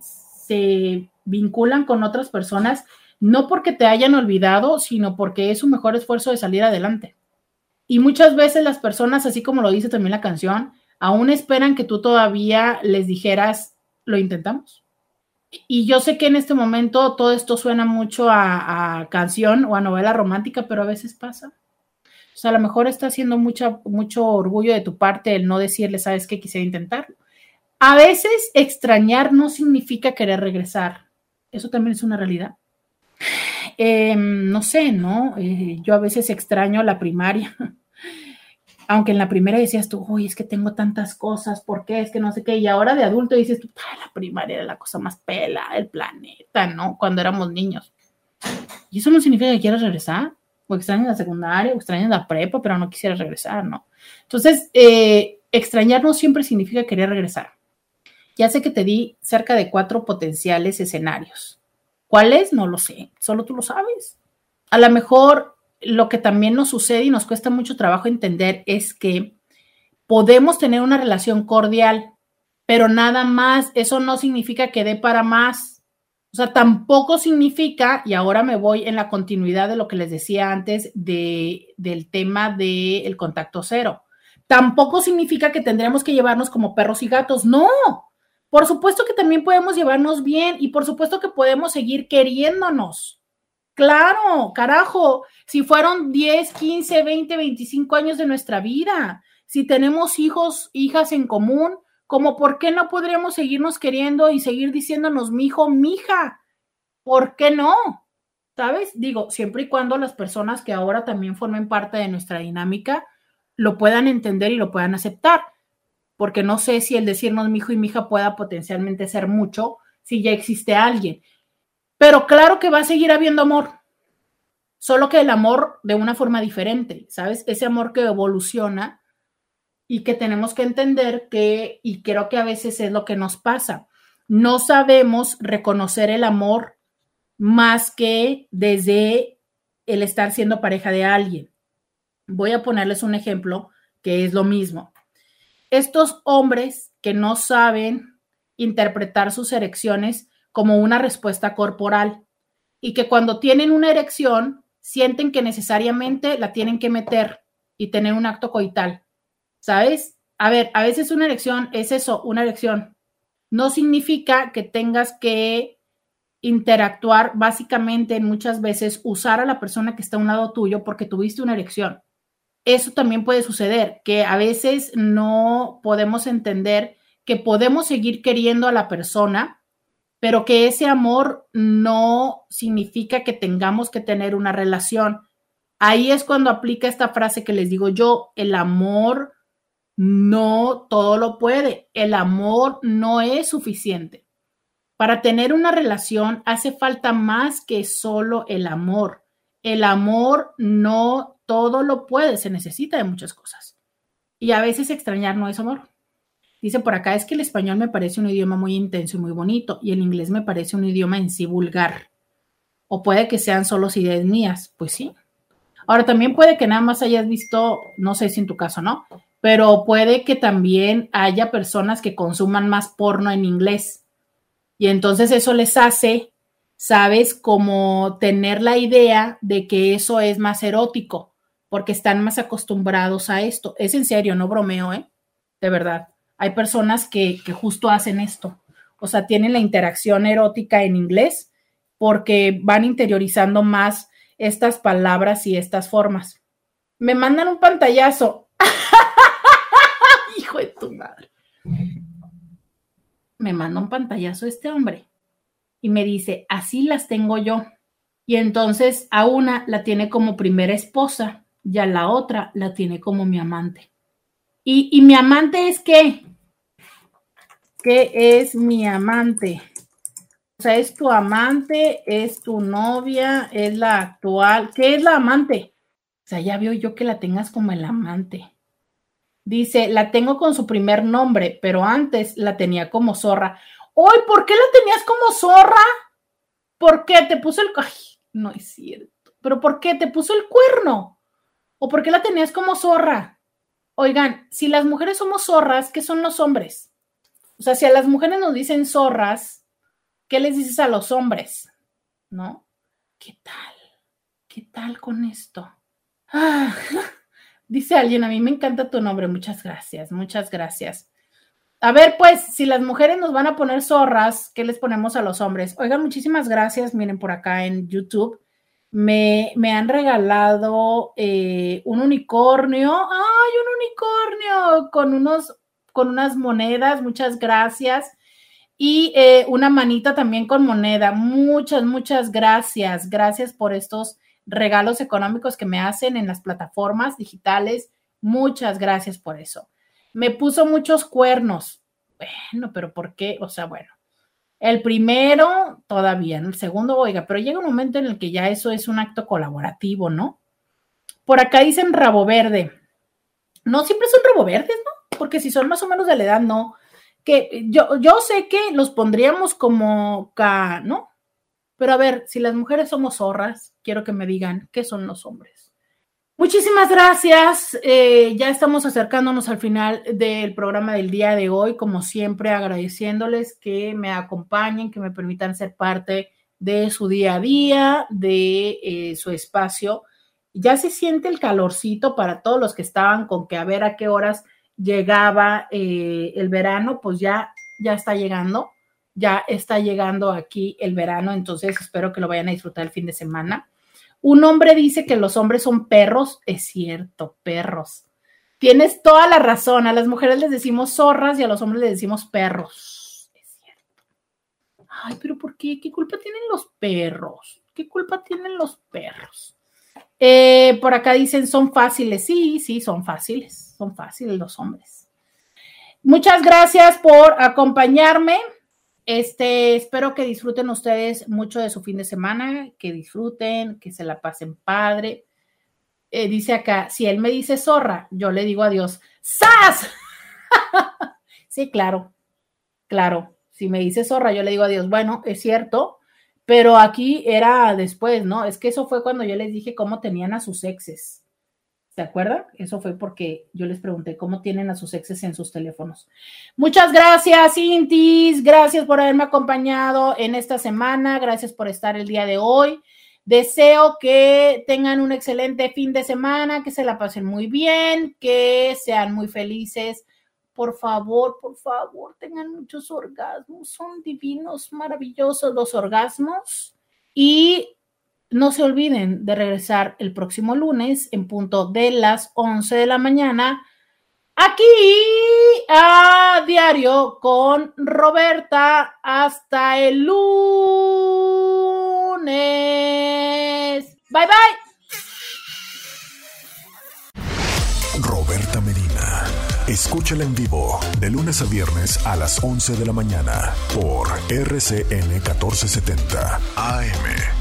se, vinculan con otras personas no porque te hayan olvidado, sino porque es su mejor esfuerzo de salir adelante. Y muchas veces las personas, así como lo dice también la canción, aún esperan que tú todavía les dijeras, lo intentamos. Y yo sé que en este momento todo esto suena mucho a, canción o a novela romántica, pero a veces pasa. O sea, a lo mejor está haciendo mucha, mucho orgullo de tu parte el no decirle, sabes que quisiera intentarlo. A veces extrañar no significa querer regresar. Eso también es una realidad. Em, no sé, ¿no? Eh, yo a veces extraño la primaria. Aunque en la primera decías tú, uy, es que tengo tantas cosas, ¿por qué? Es que no sé qué. Y ahora de adulto dices tú, la primaria era la cosa más pela del planeta, ¿no? Cuando éramos niños. ¿Y eso no significa que quieras regresar? o extrañas la secundaria, o extrañas la prepa, pero no quisiera regresar, ¿no? Entonces, eh, extrañar no siempre significa querer regresar. Ya sé que te di cerca de cuatro potenciales escenarios. ¿Cuáles? No lo sé, solo tú lo sabes. A lo mejor lo que también nos sucede y nos cuesta mucho trabajo entender es que podemos tener una relación cordial, pero nada más, eso no significa que dé para más o sea, tampoco significa, y ahora me voy en la continuidad de lo que les decía antes de, del tema del contacto cero, tampoco significa que tendremos que llevarnos como perros y gatos, no. Por supuesto que también podemos llevarnos bien y por supuesto que podemos seguir queriéndonos. Claro, carajo, si fueron 10, 15, 20, 25 años de nuestra vida, si tenemos hijos, hijas en común, como por qué no podríamos seguirnos queriendo y seguir diciéndonos mi hijo, mi hija. ¿Por qué no? ¿Sabes? Digo, siempre y cuando las personas que ahora también formen parte de nuestra dinámica lo puedan entender y lo puedan aceptar. Porque no sé si el decirnos mi hijo y mi hija pueda potencialmente ser mucho si ya existe alguien. Pero claro que va a seguir habiendo amor. Solo que el amor de una forma diferente, ¿sabes? Ese amor que evoluciona y que tenemos que entender que, y creo que a veces es lo que nos pasa, no sabemos reconocer el amor más que desde el estar siendo pareja de alguien. Voy a ponerles un ejemplo que es lo mismo. Estos hombres que no saben interpretar sus erecciones como una respuesta corporal y que cuando tienen una erección sienten que necesariamente la tienen que meter y tener un acto coital ¿sabes? A ver, a veces una elección es eso, una elección. No significa que tengas que interactuar básicamente muchas veces usar a la persona que está a un lado tuyo porque tuviste una elección. Eso también puede suceder, que a veces no podemos entender que podemos seguir queriendo a la persona, pero que ese amor no significa que tengamos que tener una relación. Ahí es cuando aplica esta frase que les digo yo, el amor no todo lo puede. El amor no es suficiente. Para tener una relación hace falta más que solo el amor. El amor no todo lo puede, se necesita de muchas cosas. Y a veces extrañar no es amor. Dice por acá, es que el español me parece un idioma muy intenso y muy bonito y el inglés me parece un idioma en sí vulgar. O puede que sean solo ideas mías, pues sí. Ahora también puede que nada más hayas visto, no sé si en tu caso, ¿no? pero puede que también haya personas que consuman más porno en inglés. Y entonces eso les hace, sabes, como tener la idea de que eso es más erótico, porque están más acostumbrados a esto. Es en serio, no bromeo, ¿eh? De verdad. Hay personas que, justo hacen esto, o sea, tienen la interacción erótica en inglés porque van interiorizando más estas palabras y estas formas. Me mandan un pantallazo. <laughs> Hijo de tu madre. Me manda un pantallazo este hombre y me dice, así las tengo yo. Y entonces a una la tiene como primera esposa y a la otra la tiene como mi amante. ¿Y, mi amante es qué? ¿Qué es mi amante? O sea, es tu amante, es tu novia, es la actual. ¿Qué es la amante? O sea, ya veo yo que la tengas como el amante. Dice, la tengo con su primer nombre, pero antes la tenía como zorra. Hoy, ¿por qué la tenías como zorra? ¿Por qué te puso el... Ay, no es cierto. ¿Pero por qué te puso el cuerno? ¿O por qué la tenías como zorra? Oigan, si las mujeres somos zorras, ¿qué son los hombres? O sea, si a las mujeres nos dicen zorras, ¿Qué les dices a los hombres? ¿No? ¿Qué tal? ¿Qué tal con esto? Ah, <laughs> dice alguien, a mí me encanta tu nombre, muchas gracias, muchas gracias. A ver, pues, si las mujeres nos van a poner zorras, ¿qué les ponemos a los hombres? Oigan, muchísimas gracias. Miren por acá en YouTube. Me, me han regalado eh, un unicornio. ¡Ay, un unicornio! Con, unos, con unas monedas. Muchas gracias y eh, una manita también con moneda. Muchas, muchas gracias. Gracias por estos regalos económicos que me hacen en las plataformas digitales. Muchas gracias por eso. Me puso muchos cuernos. Bueno, pero ¿por qué? O sea, bueno, el primero todavía, el segundo, oiga, pero llega un momento en el que ya eso es un acto colaborativo, ¿no? Por acá dicen rabo verde. No siempre son rabo verdes, ¿no? Porque si son más o menos de la edad, no que yo, yo sé que los pondríamos como ¿no? Pero a ver, si las mujeres somos zorras, quiero que me digan qué son los hombres. Muchísimas gracias. Eh, ya estamos acercándonos al final del programa del día de hoy, como siempre, agradeciéndoles que me acompañen, que me permitan ser parte de su día a día, de eh, su espacio. Ya se siente el calorcito para todos los que estaban con que a ver a qué horas llegaba eh, el verano, pues ya, ya está llegando, ya está llegando aquí el verano, entonces espero que lo vayan a disfrutar el fin de semana. Un hombre dice que los hombres son perros, es cierto, perros. Tienes toda la razón, a las mujeres les decimos zorras y a los hombres les decimos perros. Es cierto. Ay, pero ¿por qué? ¿Qué culpa tienen los perros? ¿Qué culpa tienen los perros? Eh, por acá dicen, son fáciles. Sí, sí, son fáciles. Son fáciles los hombres. Muchas gracias por acompañarme. Este, espero que disfruten ustedes mucho de su fin de semana, que disfruten, que se la pasen padre. Eh, dice acá, si él me dice zorra, yo le digo adiós. ¡Sas! <laughs> sí, claro, claro. Si me dice zorra, yo le digo adiós. Bueno, es cierto, pero aquí era después, ¿no? Es que eso fue cuando yo les dije cómo tenían a sus exes. ¿Se acuerdan? Eso fue porque yo les pregunté cómo tienen a sus exes en sus teléfonos. Muchas gracias, Intis. Gracias por haberme acompañado en esta semana. Gracias por estar el día de hoy. Deseo que tengan un excelente fin de semana, que se la pasen muy bien, que sean muy felices por favor, por favor, tengan muchos orgasmos. Son divinos, maravillosos los orgasmos. Y no se olviden de regresar el próximo lunes en punto de las 11 de la mañana aquí a diario con Roberta. Hasta el lunes. Bye bye. Roberta Medina. Escúchala en vivo de lunes a viernes a las 11 de la mañana por RCN 1470 AM.